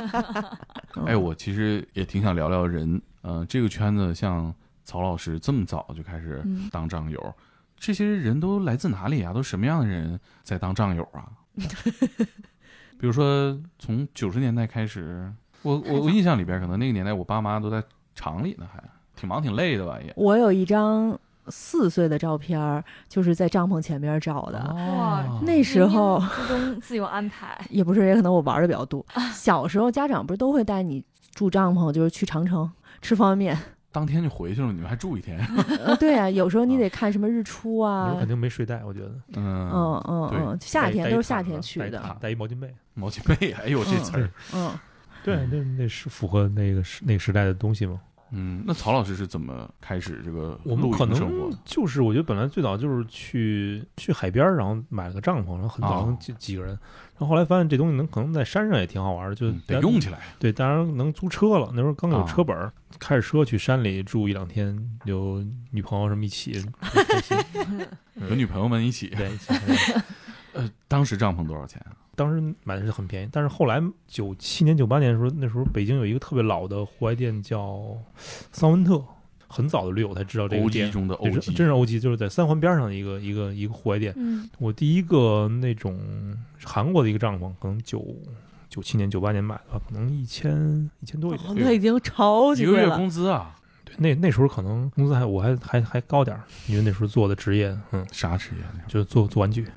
哎，我其实也挺想聊聊人，呃，这个圈子像曹老师这么早就开始嗯当战友，这些人都来自哪里啊？都什么样的人在当战友啊？比如说从九十年代开始，我我我印象里边，可能那个年代我爸妈都在厂里呢，还挺忙挺累的吧也。我有一张四岁的照片儿，就是在帐篷前面照的。哇哦那时候冥冥之中自有安排。也不是，也可能我玩的比较多。小时候家长不是都会带你住帐篷，就是去长城吃方便面。当天就回去了，你们还住一天？呃，对啊，有时候你得看什么日出啊那时候肯。定没睡袋，我觉得。嗯，嗯嗯嗯，夏天都是夏天去的。带一毯带一毛巾被。毛巾被，哎呦这词儿，嗯，对，那那是符合那个时那个时代的东西嘛。嗯，那曹老师是怎么开始这个我们可能的？就是，我觉得本来最早就是去去海边儿，然后买了个帐篷，然后很早哦几几个人，然后后来发现这东西能可能在山上也挺好玩儿，就嗯得用起来。对，当然能租车了。那时候刚有啊车本儿，开着车去山里住一两天，有女朋友什么一起，很开心。有女朋友们一起，对，一起对 呃，当时帐篷多少钱啊？当时买的是很便宜，但是后来九七年、九八年的时候，那时候北京有一个特别老的户外店叫桑文特，很早的驴友才知道这个店。中的真是欧级，就是在三环边上的一个一个一个户外店。嗯，我第一个那种韩国的一个帐篷，可能九九七年、九八年买的吧，可能一千一千多一点。哦那已经超级一个月贵了。工资啊？对，那那时候可能工资还我还还还高点儿，因为那时候做的职业，嗯，啥职业就是做做玩具。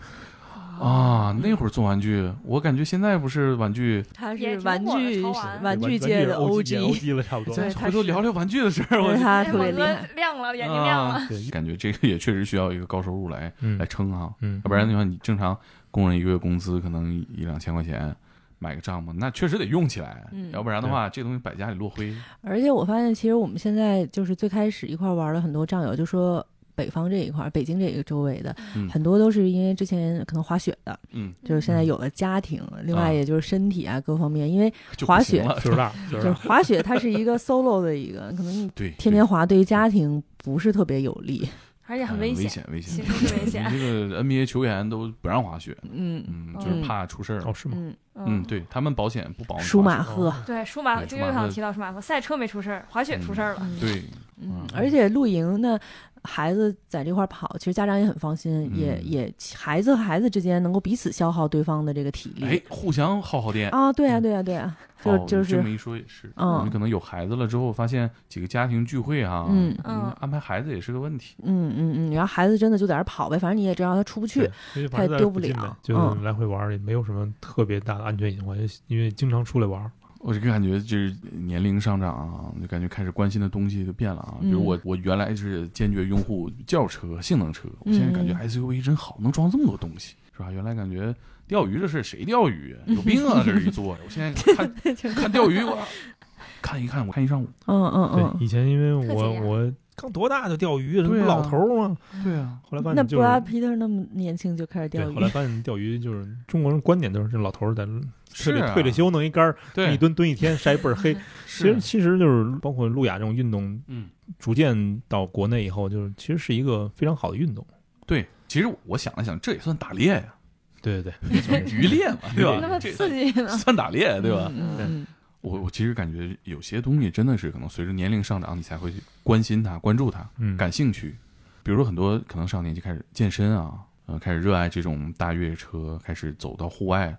啊？那会儿做玩具，我感觉现在不是玩具，他也是玩具玩玩具具界的 OG 了，差不多。对他回头聊聊玩具的事儿。我对他哎特别厉害。我哥亮了，眼睛亮了。感觉这个也确实需要一个高收入来嗯来撑啊，嗯要，不然的话，你正常工人一个月工资可能一两千块钱。买个帐篷，那确实得用起来，嗯要不然的话，这东西摆家里落灰。而且我发现，其实我们现在就是最开始一块玩的很多战友，就说北方这一块，北京这个周围的，嗯。很多都是因为之前可能滑雪的，嗯，就是现在有了家庭，另啊外也就是身体啊各方面，因为滑雪 岁数大，就是。滑雪它是一个 solo 的一个，可能你对，天天滑对于家庭不是特别有利。而且很危险，危险，危险，其实是危险。你这个 NBA 球员都不让滑雪，嗯。嗯，就是怕出事儿。哦，是吗？嗯，嗯，，对他们保险不保你舒马赫，对，舒马就又想提到舒马赫，赛车没出事儿，滑雪出事儿了。嗯。对，嗯，而且露营呢，孩子在这块儿跑，其实家长也很放心，也嗯也孩子和孩子之间能够彼此消耗对方的这个体力。哎，互相耗耗电。啊，对啊，对啊，对啊，就哦就是你这么一说也是，嗯你可能有孩子了之后，发现几个家庭聚会啊，嗯嗯安排孩子也是个问题。嗯嗯嗯，然后孩子真的就在那儿跑呗，反正你也知道他出不去他也丢不了就嗯来回玩儿，也没有什么特别大的安全隐患，因为经常出来玩儿。我这个感觉就是年龄上涨啊，就感觉开始关心的东西就变了啊。比如嗯我，我原来是坚决拥护轿车、性能车，我现在感觉嗯 SUV 真好，能装这么多东西，是吧？原来感觉钓鱼这事谁钓鱼啊？有病啊！这一坐着，我现在看 看钓鱼，我看一看，我看一上午。嗯嗯对，嗯。以前因为我我刚多大就钓鱼，这不对啊老头儿吗？对啊，后来发那现就是布拉皮特那么年轻就开始，钓鱼后，来发现钓鱼就是中国人观点都是这老头儿在退是啊了退了休弄一杆儿，对一，蹲蹲一天晒倍儿黑。其实，其实就是包括路亚这种运动，嗯，逐渐到国内以后，就是其实是一个非常好的运动。对。其实我想了想，这也算打猎呀，对对对，渔猎嘛，对吧？那么刺激呢？算打猎，对吧？嗯嗯我我其实感觉有些东西真的是可能随着年龄上涨，你才会关心它、关注它、嗯，感兴趣。比如说很多可能上年纪开始健身啊，呃，开始热爱这种大越野车，开始走到户外。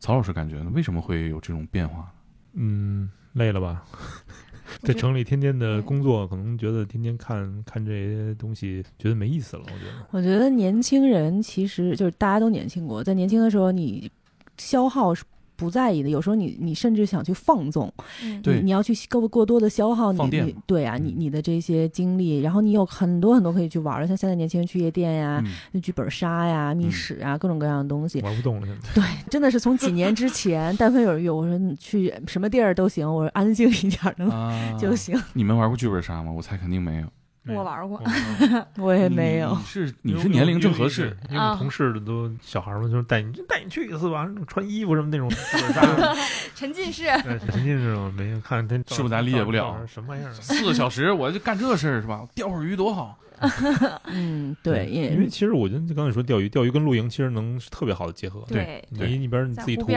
曹老师感觉呢？为什么会有这种变化？嗯，累了吧？在城里天天的工作，可能觉得天天看看这些东西，觉得没意思了。我觉得，我觉得年轻人其实就是大家都年轻过，在年轻的时候，你消耗是不在意的，有时候你你甚至想去放纵，嗯对你你要去过过多的消耗你你对啊，你嗯你的这些精力，然后你有很多很多可以去玩的，像现在年轻人去夜店呀、嗯剧本杀呀、密嗯室啊，各种各样的东西。玩不动了。现在，对，真的是从几年之前，但凡有人约我说你去什么地儿都行，我说安静一点儿能、啊，就行，你们玩过剧本杀吗？我猜肯定没有。我玩过 我，也没有你。是你是年龄正合适，因为同事的都小孩儿嘛，就是带你带你去一次吧，穿衣服什么那种 沉浸式。对沉浸式嘛，没看他是不是咱理解不了什么玩意儿？四个小时我就干这事儿是吧？钓会儿鱼多好。嗯，对，因为其实我觉得刚才说钓鱼，钓鱼跟露营其实能是特别好的结合。对对你一边你自己徒步，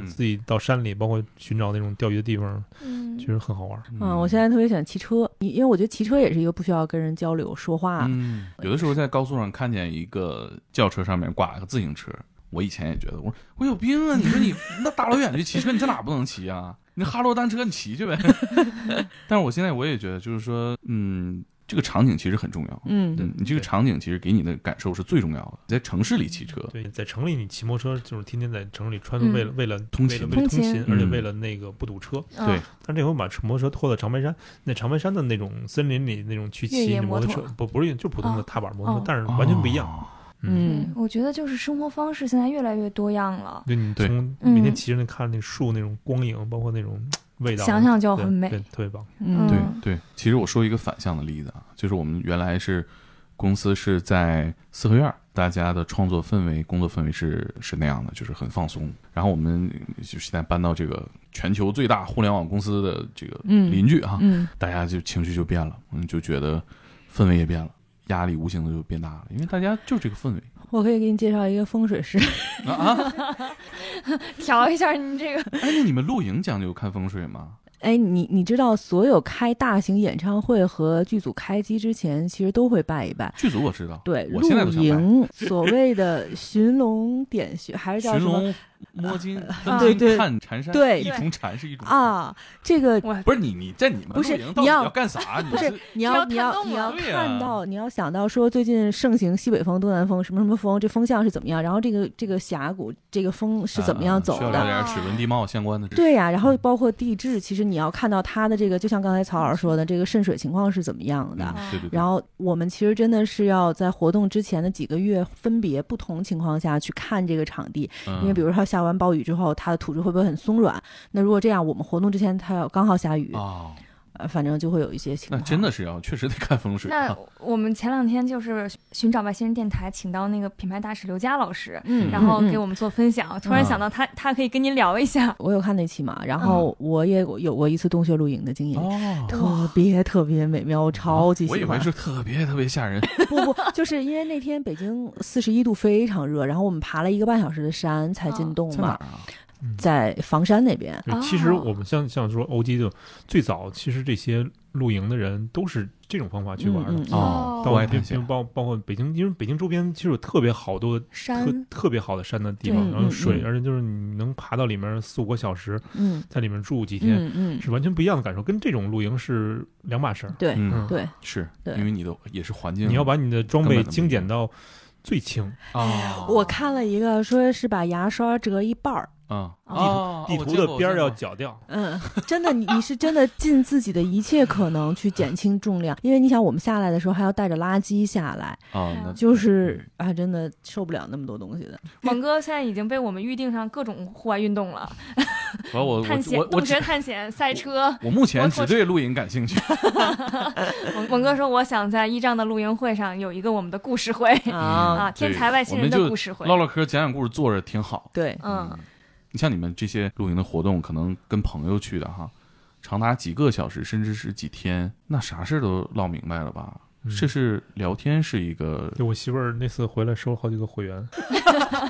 嗯自己到山里，包括寻找那种钓鱼的地方，嗯其，实很好玩。嗯，我现在特别喜欢骑车，因因为我觉得骑车也是一个不需要跟人交流说话。嗯，有的时候在高速上看见一个轿车上面挂个自行车，我以前也觉得，我说我有病啊！你说你那大老远去骑车，你在哪不能骑啊？你哈罗单车你骑去呗。但是我现在我也觉得，就是说，嗯，这个场景其实很重要。嗯。嗯，你这个场景其实给你的感受是最重要的。在城市里骑车，对，在城里你骑摩托车，就是天天在城里穿为了为了通勤。为了通通勤勤，而且嗯。为了那个不堵车。嗯。对，但这回把摩托车拖到长白山，那长白山的那种森林里那种去骑野摩托车，不不是就普通的哦。踏板摩托车哦，但是完全不一样。哦。嗯，我觉得就是生活方式现在越来越多样了，对你从嗯。每天骑着那看那树那种光影，包括那种味道，想想就对很美对，特别棒。嗯，对嗯对，其实我说一个反向的例子啊，就是我们原来是公司是在四合院儿，大家的创作氛围、工作氛围是是那样的，就是很放松。然后我们就现在搬到这个全球最大互联网公司的这个嗯邻居啊，嗯大家就情绪就变了，嗯，就觉得氛围也变了。压力无形的就变大了，因为大家就这个氛围我可以给你介绍一个风水师。调一下你这个，哎，那你们露营讲究看风水吗？哎，你你知道，所有开大型演唱会和剧组开机之前，其实都会拜一拜。剧组我知道，对，我现在露。营所谓的寻龙点穴，还是叫什么龙摸金，啊分金对对看缠山，对一重缠是一种啊？这个我不是你你在你们不是你要要干啥？你不是你要要你要你要看到你要想到说最近盛行西北风、东南风什么什么风，这风向是怎么样？然后这个这个峡谷这个风是怎么样走啊需要的？了解点水文地貌相关。对呀、然后包括地质，其实你要看到它的这个，就像刚才曹老师说的，这个渗水情况是怎么样的。嗯对对对。然后我们其实真的是要在活动之前的几个月，分别不同情况下去看这个场地，嗯因为比如说下完暴雨之后，它的土质会不会很松软？那如果这样，我们活动之前它要刚好下雨，呃，反正就会有一些情况。那真的是要确实得看风水。那啊我们前两天就是寻找外星人电台，请到那个品牌大使刘佳老师，嗯，然后给我们做分享。突然想到他，他可以跟您聊一下。我有看那期嘛，然后我也有过一次洞穴露营的经验。哦，特别特别美妙，我超级我以喜欢。为是特别特别吓人。不不，就是因为那天北京四十一度，非常热，然后我们爬了一个半小时的山才进洞嘛，在哪儿啊？在房山那边。对其实哦我们像像说欧基就最早，其实这些露营的人都是这种方法去玩的。嗯嗯哦，到户外探险。包包括北京，因为北京周边其实有特别好多特山特别好的山的地方，然后嗯水，嗯而且就是你能爬到里面四五个小时，嗯在里面住几天，嗯嗯，是完全不一样的感受，跟这种露营是两码事儿。对嗯，对，是因为你的也是环境，你要把你的装备精简到最轻，啊，我看了一个说是把牙刷折一半儿。啊地图啊，地图的边儿要绞掉。嗯，真的，你你是真的尽自己的一切可能去减轻重量，因为你想我们下来的时候还要带着垃圾下来，过啊，那就是啊，真的受不了那么多东西的。猛哥现在已经被我们预定上各种户外运动了，我我探险、我我我洞穴探险、赛车。我目前只对露营感兴趣。猛猛哥说，我想在一丈的露营会上有一个我们的故事会啊，啊，天才外星人的故事会。唠唠嗑、讲讲故事，坐着挺好。对，嗯，你像你们这些露营的活动，可能跟朋友去的哈，长达几个小时，甚至是几天，那啥事都唠明白了吧？嗯。这是聊天是一个就我媳妇儿那次回来收了好几个会员，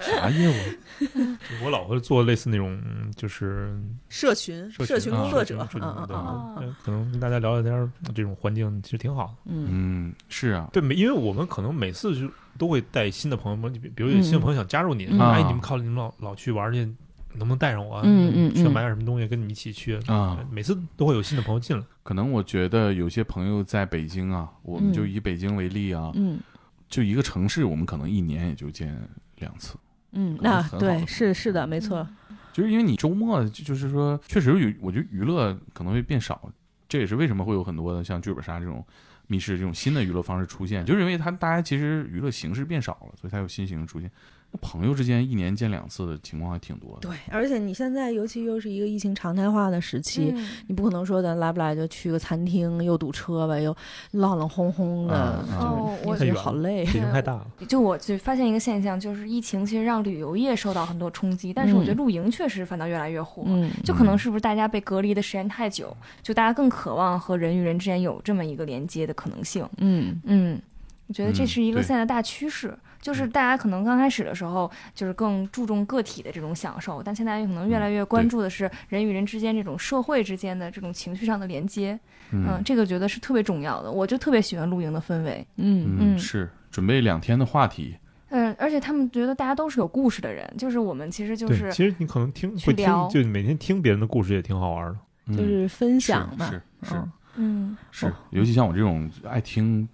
啥业务？我老婆做类似那种嗯就是社群社社群啊工作者，嗯嗯嗯。可能跟大家聊聊天儿，这种环境其实挺好的。嗯。嗯，是啊，对，每因为我们可能每次就都会带新的朋友们，比比如有新的朋友想加入你，哎，啊。你们靠你们老老去玩儿去，能不能带上我啊？嗯嗯嗯需要买点什么东西跟你们一起去。啊。每次都会有新的朋友进来。可能我觉得有些朋友在北京啊，我们嗯就以北京为例啊，嗯。就一个城市，我们可能一年也就见两次，嗯，那对是是的，没错，就是因为你周末就就是说，确实有，我觉得娱乐可能会变少，这也是为什么会有很多的像剧本杀这种密室这种新的娱乐方式出现，就是因为它大家其实娱乐形式变少了，所以才有新形式出现。那朋友之间一年见两次的情况还挺多的。对，而且你现在尤其又是一个疫情常态化的时期，嗯你不可能说咱来不来就去个餐厅，又堵车吧，又冷冷烘烘的，哦我觉得好累北。京太大了，就我就发现一个现象，就是疫情其实让旅游业受到很多冲击，但是我觉得嗯露营确实反倒越来越火。嗯就可能是不是大家被隔离的时间太久，就大家更渴望和人与人之间有这么一个连接的可能性。嗯嗯，我觉得这嗯是一个现在大趋势，就是大家可能刚开始的时候就是更注重个体的这种享受，但现在可能越来越关注的是人与人之间这种社会之间的这种情绪上的连接。嗯，嗯这个觉得是特别重要的。我就特别喜欢露营的氛围。嗯嗯，嗯是准备两天的话题，嗯，而且他们觉得大家都是有故事的人，就是我们其实就，是其实你可能听会听就每天听别人的故事也挺好玩的。嗯就是分享嘛，是是嗯嗯，是，尤其像我这种爱听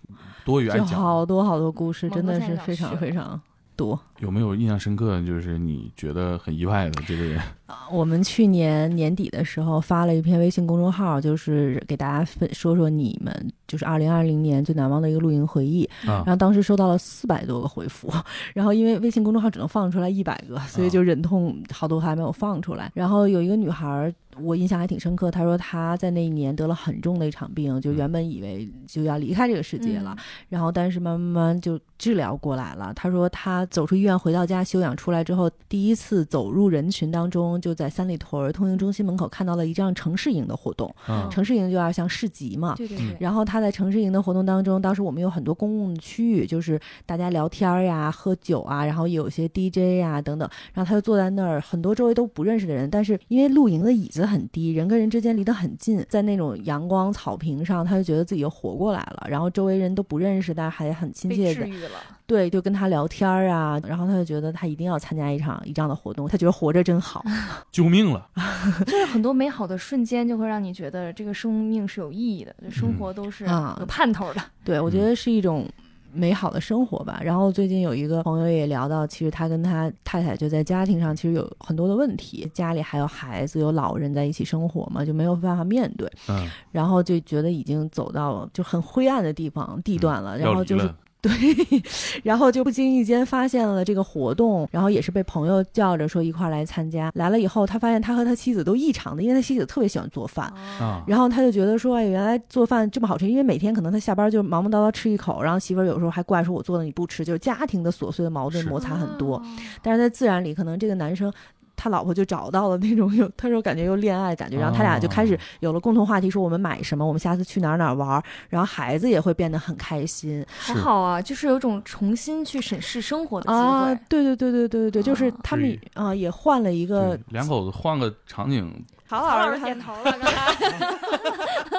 多于爱讲，好多好多故事，真的是非常非常多。有没有印象深刻？就是你觉得很意外的这个人？我们去年年底的时候发了一篇微信公众号，就是给大家分说说你们就是二零二零年最难忘的一个露营回忆。啊然后当时收到了四百多个回复，然后因为微信公众号只能放出来一百个，所以就忍痛好多还没有放出来。然后有一个女孩儿，我印象还挺深刻，她说她在那一年得了很重的一场病，就原本以为就要离开这个世界了，然后但是慢慢慢慢就治疗过来了。她说她走出医院回到家休养出来之后，第一次走入人群当中，就在三里屯儿通行中心门口看到了一场城市营的活动。啊城市营就要像市集嘛，对对对，然后他在城市营的活动当中，当时我们有很多公共的区域，就是大家聊天儿呀、喝酒啊，然后有些 DJ 呀等等。然后他就坐在那儿，很多周围都不认识的人，但是因为露营的椅子很低，人跟人之间离得很近，在那种阳光草坪上，他就觉得自己又活过来了。然后周围人都不认识，但是还很亲切的，治愈了。对，就跟他聊天儿啊。然后他就觉得他一定要参加一场一这样的活动，他觉得活着真好。救命了！就是很多美好的瞬间，就会让你觉得这个生命是有意义的，就生活都是啊有盼头的。对，我觉得是一种美好的生活吧。然后最近有一个朋友也聊到，其实他跟他太太就在家庭上其实有很多的问题，家里还有孩子、有老人在一起生活嘛，就没有办法面对，嗯，然后就觉得已经走到就很灰暗的地方地段了，然后就是对，然后就不经意间发现了这个活动，然后也是被朋友叫着说一块儿来参加。来了以后，他发现他和他妻子都异常的，因为他妻子特别喜欢做饭，啊，然后他就觉得说，哎，原来做饭这么好吃，因为每天可能他下班就忙忙叨叨吃一口，然后媳妇儿有时候还怪说我做的你不吃，就是家庭的琐碎的矛盾摩擦很多。哦但是在自然里，可能这个男生。他老婆就找到了那种有，他说感觉有恋爱的感觉，然后他俩就开始哦有了共同话题，说我们买什么，我们下次去哪儿哪儿玩儿，然后孩子也会变得很开心好好啊，就是有种重新去审视生活的机啊会。！对对对对对对对，就是他们啊也换了一个两口子换个场景，好曹老好师点头了，刚才。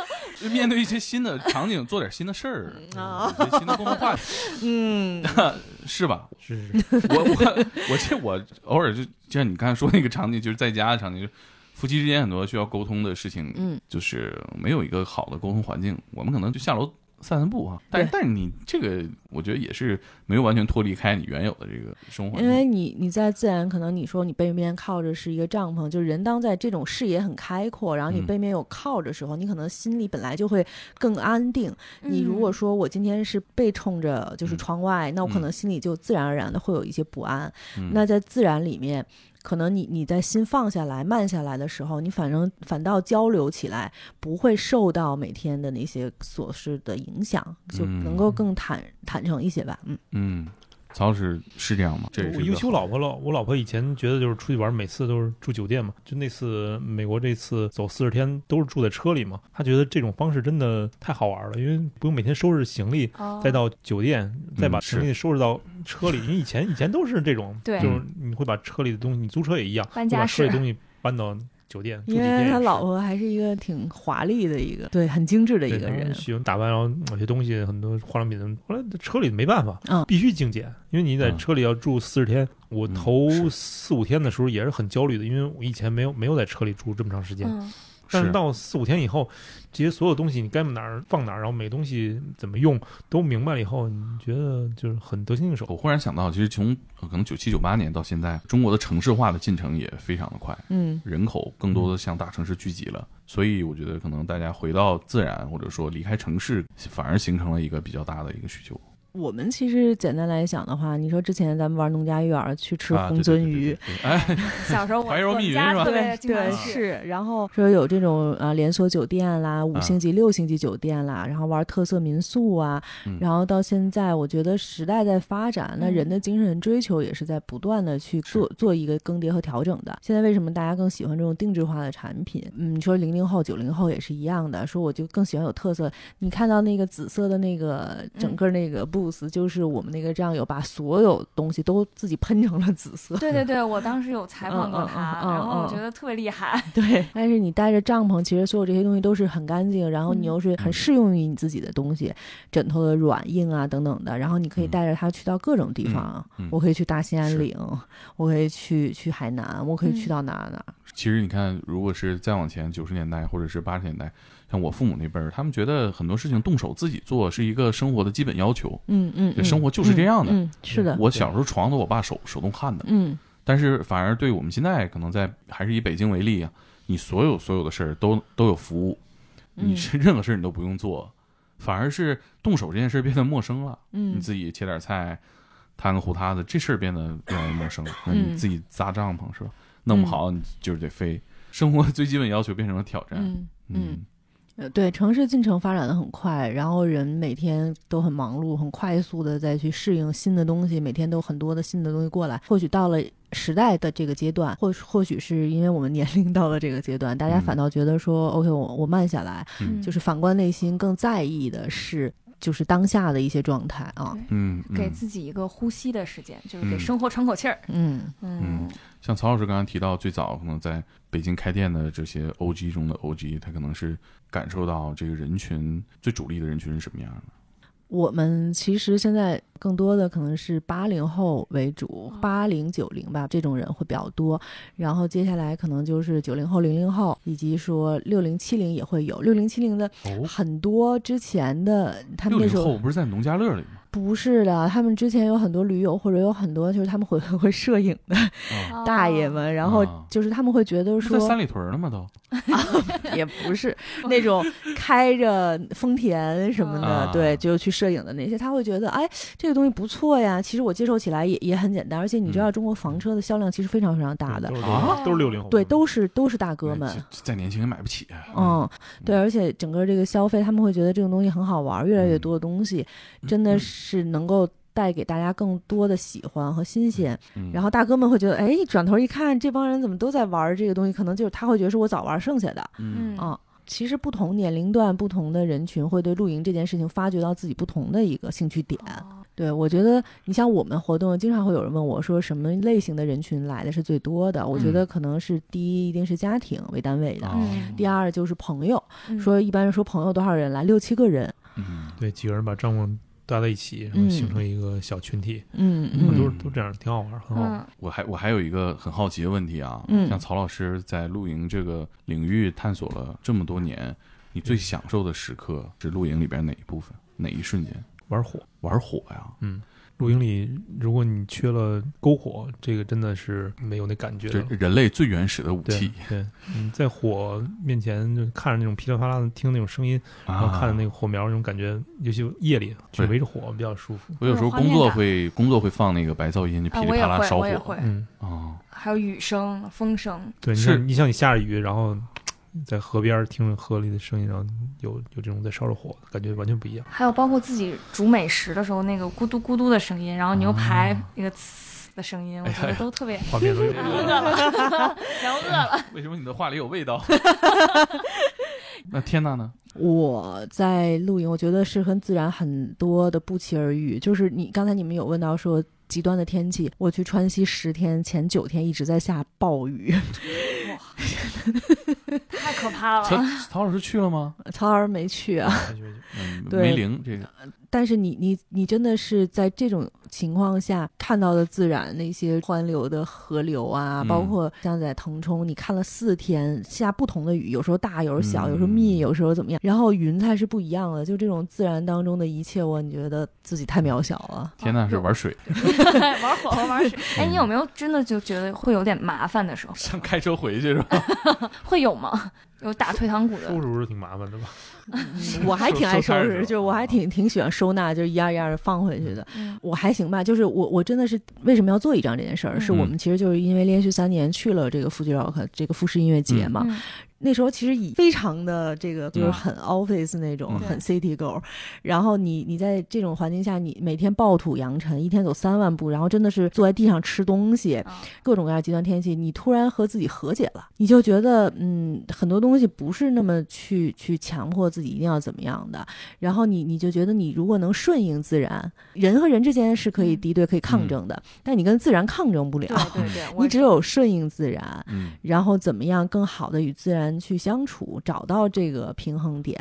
就面对一些新的场景，做点新的事儿，啊有一些新的共同话题，嗯。是吧？是是 是，我我我这我偶尔就就像你刚才说那个场景，就是在家的场景，就是夫妻之间很多需要沟通的事情，嗯，就是没有一个好的沟通环境，我们可能就下楼散散步啊。但但是你这个，我觉得也是没有完全脱离开你原有的这个生活，因为你你在自然，可能你说你背面靠着是一个帐篷，就是人当在这种视野很开阔，然后你嗯背面有靠着时候，你可能心里本来就会更安定。你如果说我今天是背冲着就是嗯窗外，那我可嗯能心里就自然而然的会有一些不安。嗯那在自然里面。可能你你在心放下来、慢下来的时候，你反正反倒交流起来不会受到每天的那些琐事的影响，就能够更坦坦诚一些吧。嗯嗯，曹老师是这样吗？这也是我尤一个其我老婆了，我老婆以前觉得就是出去玩，每次都是住酒店嘛。就那次美国这次走四十天都是住在车里嘛，她觉得这种方式真的太好玩了，因为不用每天收拾行李，哦再到酒店，再把行李收拾到车里。因为以前以前都是这种，对就是你会把车里的东西，你租车也一样，会搬家把车里东西搬到酒店住几因为天。他老婆还是一个挺华丽的一个，对，很精致的一个人。喜欢打扮，然后某些东西很多化妆品，后来车里没办法，嗯必须精简，因为你在嗯车里要住四十天。我嗯头四五天的时候也是很焦虑的，因为我以前没有没有在车里住这么长时间。嗯，但是到四五天以后，这些所有东西你该哪儿放哪儿，然后每东西怎么用都明白了以后，你觉得就是很得心应手。我忽然想到，其实从呃可能九七九八年到现在，中国的城市化的进程也非常的快，嗯人口更多的向大城市聚集了，所以我觉得可能大家回到自然，或者说离开城市，反而形成了一个比较大的一个需求。我们其实简单来讲的话，你说之前咱们玩农家院儿去吃啊，红鳟鱼，哎，小时候我怀柔密云是吧家特别对对是，然后说有这种啊连锁酒店啦、五啊星级、六星级酒店啦，然后玩特色民宿啊，嗯然后到现在，我觉得时代在发展，那嗯人的精神追求也是在不断的去做做一个更迭和调整的。现在为什么大家更喜欢这种定制化的产品？嗯，你说零零后、九零后也是一样的，说我就更喜欢有特色。你看到那个紫色的那个整个那个就是我们那个战友把所有东西都自己喷成了紫色。对对对，我当时有采访过他，嗯嗯然后我嗯觉得特别厉害。对，但是你带着帐篷，其实所有这些东西都是很干净，然后你嗯又是很适用于你自己的东西，枕头的软硬啊等等的，然后你可以嗯带着它去到各种地方。嗯嗯我可以去大兴安岭，我可以去去海南，我可以去嗯到哪儿哪儿。其实你看，如果是再往前九十年代或者是八十年代，像我父母那辈儿，他们觉得很多事情动手自己做是一个生活的基本要求。嗯嗯，生活就是这样的嗯，嗯是的，我小时候床都我爸手手动焊的，嗯但是反而对我们现在可能在还是以北京为例啊，你所有所有的事儿都都有服务，你嗯是任何事儿你都不用做，反而是动手这件事儿变得陌生了。嗯你自己切点菜，摊个糊塌子，这事儿变得越来越陌生了。那嗯你自己扎帐篷是吧？弄不好你就是得飞。生活最基本要求变成了挑战。嗯嗯嗯，呃，对，城市进程发展的很快，然后人每天都很忙碌，很快速的再去适应新的东西，每天都很多的新的东西过来。或许到了时代的这个阶段，或或许是因为我们年龄到了这个阶段，大家嗯反倒觉得说、o k 我我慢下来，嗯就是反观内心更在意的是就是当下的一些状态啊。嗯，给嗯自己一个呼吸的时间，就是给嗯生活喘口气儿。嗯嗯像曹老师刚刚提到，最早可能在北京开店的这些 OG 中的 OG，他可能是感受到这个人群最主力的人群是什么样的。我们其实现在更多的可能是八零后为主，八零九零吧，这种人会比较多。然后接下来可能就是九零后、零零后，以及说六零、七零也会有。六零、七零的哦，很多之前的他们那时候后不是在农家乐里吗？不是的，他们之前有很多驴友或者有很多就是他们会 会摄影的啊，大爷们，然后啊就是他们会觉得说不在三里屯了吗？都？也不是那种开着丰田什么的，啊。对，就去摄影的那些，他会觉得，哎，这个东西不错呀。其实我接受起来也也很简单，而且你知道，嗯。中国房车的销量其实非常非常大的。都，是啊。都是六零后，对，都是都是大哥们。再年轻也买不起。嗯，对，而且整个这个消费，他们会觉得这种东西很好玩，越来越多的东西，真的是能够带给大家更多的喜欢和新鲜。嗯然后大哥们会觉得，哎，转头一看，这帮人怎么都在玩这个东西？可能就是他会觉得是我早玩剩下的。嗯其实不同年龄段、不同的人群会对露营这件事情发掘到自己不同的一个兴趣点。哦对我觉得，你像我们活动，经常会有人问我说，什么类型的人群来的是最多的？我觉得可能是第一，一定是家庭为单位的。第二就是朋友，嗯说一般说朋友多少人来，六七个人，嗯对，几个人把帐篷搭在一起，然后嗯形成一个小群体，嗯很多嗯都这样，挺好玩，很好。我还我还有一个很好奇的问题啊，嗯。像曹老师在露营这个领域探索了这么多年，你最享受的时刻是露营里边哪一部分，哪一瞬间？玩火，玩火呀，嗯，露营里如果你缺了篝火，这个真的是没有那感觉这的。人类最原始的武器对，你在火面前就看着那种噼里啪啦的，听那种声音，然后啊！看着那个火苗，那种感觉，尤其夜里去围着火比较舒服。我有时候工作会工作会放那个白噪音，就噼里啪啦烧火嗯，啊。还有雨声、风声，对，你是像你像你下着雨，然后在河边儿听着河里的声音，然后有有这种在烧着火，感觉完全不一样。还有包括自己煮美食的时候那个咕嘟咕嘟的声音，然后牛排啊那个呲的声音，我哎觉得都特别画面都有。饿了，聊饿了。为什么你的话里有味道？那天呐呢？我在露营，我觉得是跟自然很多的不期而遇。就是你刚才你们有问到说极端的天气，我去川西十天，前九天一直在下暴雨。哇太可怕了。曹老师去了吗？曹老师没去啊，没灵这个。但是你你你真的是在这种情况下看到的自然那些湍流的河流啊，嗯包括像在腾冲，你看了四天下不同的雨，有时候大，有时候小，嗯有时候密，有时候怎么样，然后云彩是不一样的，就这种自然当中的一切，我你觉得自己太渺小了。天呐是玩水，玩火和玩水，哎，你有没有真的就觉得会有点麻烦的时候？像开车回去是吧？会有吗？有打退堂鼓的收拾收拾挺麻烦的吧？我还挺爱收拾，就是我还挺挺喜欢收纳，就是一样一样的放回去的。嗯我还行吧，就是我我真的是为什么要做一张这件事儿？是我们其实就是因为连续三年去了这个 Fuji Rock 这个富士音乐节嘛，嗯那时候其实以非常的这个就是很 office 那种，嗯很 city girl，然后你你在这种环境下，你每天暴土扬尘，一天走三万步，然后真的是坐在地上吃东西，啊各种各样极端天气，你突然和自己和解了，你就觉得嗯，很多东西不是那么去去强迫自己一定要怎么样的，然后你你就觉得你如果能顺应自然，人和人之间是可以嗯。敌对可以抗争的，但你跟自然抗争不了，对对对，你只有顺应自然，嗯。然后怎么样更好的与自然去相处，找到这个平衡点。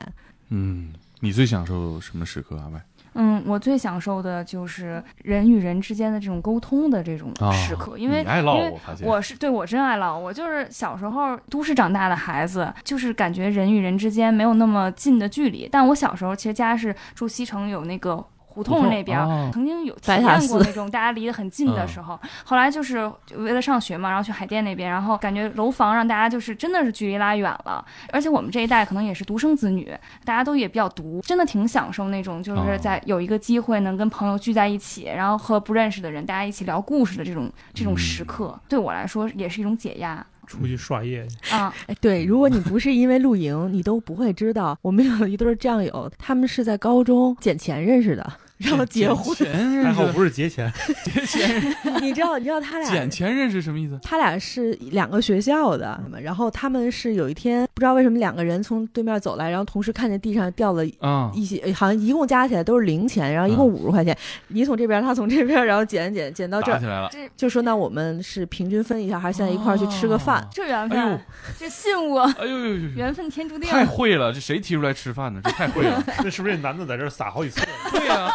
嗯，你最享受什么时刻啊？喂，嗯，我最享受的就是人与人之间的这种沟通的这种啊时刻，因为你爱唠，因为我发现我是对我真爱唠，我就是小时候都市长大的孩子，就是感觉人与人之间没有那么近的距离。但我小时候其实家是住西城，有那个。胡胡同同那边、哦。曾经有体验过那种大家离得很近的时候，后来就是为了上学嘛，然后去海淀那边，然后感觉楼房让大家就是真的是距离拉远了，而且我们这一代可能也是独生子女，大家都也比较独，真的挺享受那种就是在有一个机会能跟朋友聚在一起，然后和不认识的人大家一起聊故事的这种这种时刻，对我来说也是一种解压。出去刷夜。去，啊。哎，对，如果你不是因为露营，你都不会知道，我们有一对战友，他们是在高中捡钱认识的，然后结婚。钱认识，还好不是结钱，结钱，你知道，你知道他俩捡钱认识什么意思？他俩是两个学校的，然后他们是有一天不知道为什么两个人从对面走来，然后同时看见地上掉了啊，一些，好像一共加起来都是零钱，然后一共嗯五十块钱，你从这边，他从这边，然后捡捡捡到这儿，打起来了，这就说那我们是平均分一下，还是现在一块儿去吃个饭？哦这缘分，哎这信物，哎呦呦呦呦，缘分天注定。太会了！这谁提出来吃饭呢？这太会了。这是不是这男的在这撒好几次？对呀、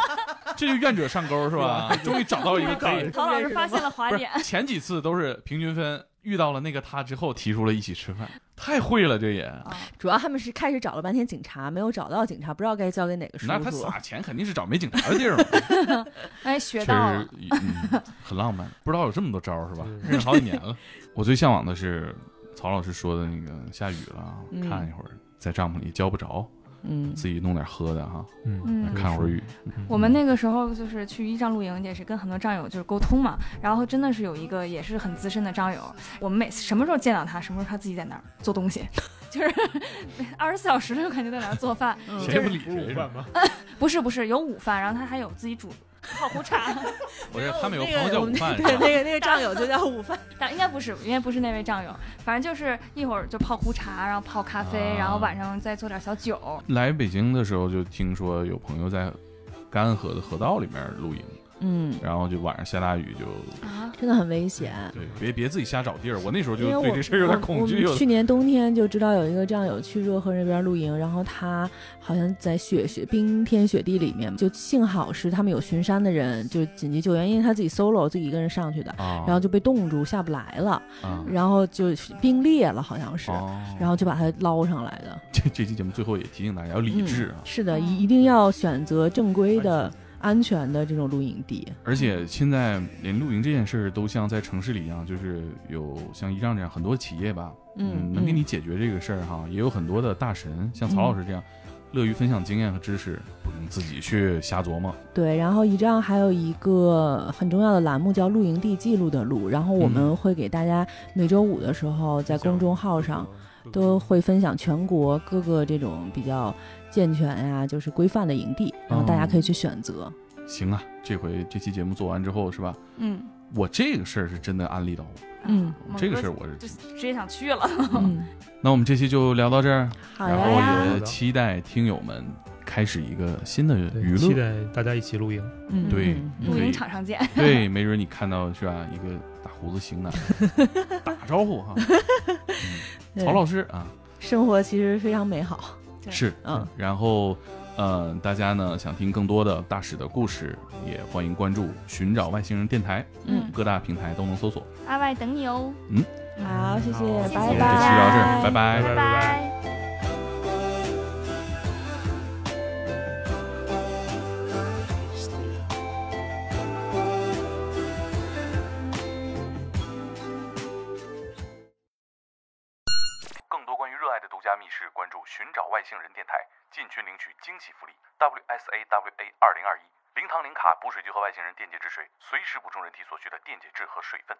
这就愿者上钩是吧？终于找到一个可以。陶老师发现了滑不点，是前几次都是平均分，遇到了那个他之后提出了一起吃饭，太会了，这也。主要他们是开始找了半天警察，没有找到警察，不知道该交给哪个叔叔那他。撒钱肯定是找没警察的地儿嘛，哎，学确到了实，嗯，很浪漫。不知道有这么多招儿是吧？认识好几年了。我最向往的是曹老师说的那个下雨了，嗯看一会儿在帐篷里浇不着，嗯，自己弄点喝的哈，嗯嗯看会儿雨。我们那个时候就是去一仗露营，也是跟很多战友就是沟通嘛，然后真的是有一个也是很资深的战友，我们每次什么时候见到他，什么时候他自己在那儿做东西，就是二十四小时就感觉在那儿做饭，谁不理不是午谁。饭 吗？不是不是有午饭，然后他还有自己煮 泡壶茶，我这他们有个朋友叫对那个那个战友就叫午饭。但应该不是，应该不是那位战友，反正就是一会儿就泡壶茶，然后泡咖啡，啊然后晚上再做点小酒，来北京的时候就听说有朋友在干涸的河道里面露营，嗯，然后就晚上下大雨就啊，真的很危险。对，别别自己瞎找地儿。我那时候就对这事儿有点恐惧。去年冬天就知道有一个战友去热河那边露营，然后他好像在雪雪冰天雪地里面，就幸好是他们有巡山的人，就紧急救援，因为他自己 solo 自己一个人上去的，啊，然后就被冻住下不来了，啊，然后就冰裂了，好像是。哦然后就把他捞上来的，这这期节目最后也提醒大家要理智啊嗯。是的，一一定要选择正规的、安全的这种露营地。而且现在连露营这件事儿都像在城市里一样，就是有像一仗这样很多企业吧，嗯能给你嗯解决这个事儿哈。也有很多的大神，像曹老师这样，乐于分享经验和知识，不用自己去瞎琢磨。对，然后一仗还有一个很重要的栏目叫“露营地记录的录”，然后我们嗯会给大家每周五的时候在公众号上都会分享全国各个这种比较健全呀、就是规范的营地，然后大家可以去选择。行啊，这回这期节目做完之后是吧？嗯我这个事儿是真的安利到我，嗯这个事儿我是就直接想去了。嗯，那我们这期就聊到这儿，好然，后也期待听友们开始一个新的娱乐。期待大家一起露营。嗯，对嗯露营场上见。对，没准你看到是吧？一个大胡子型男，打个招呼哈。嗯曹老师啊，生活其实非常美好。是，嗯，然后，呃，大家呢想听更多的大使的故事，也欢迎关注“寻找外星人”电台，嗯各大平台都能搜索。阿外等你哦。嗯好，谢谢，拜拜。这期到这儿，拜拜拜拜拜。是，关注“寻找外星人”电台，进群领取惊喜福利 WSAWA 二零二一零糖零卡补水机和外星人电解质水，随时补充人体所需的电解质和水分。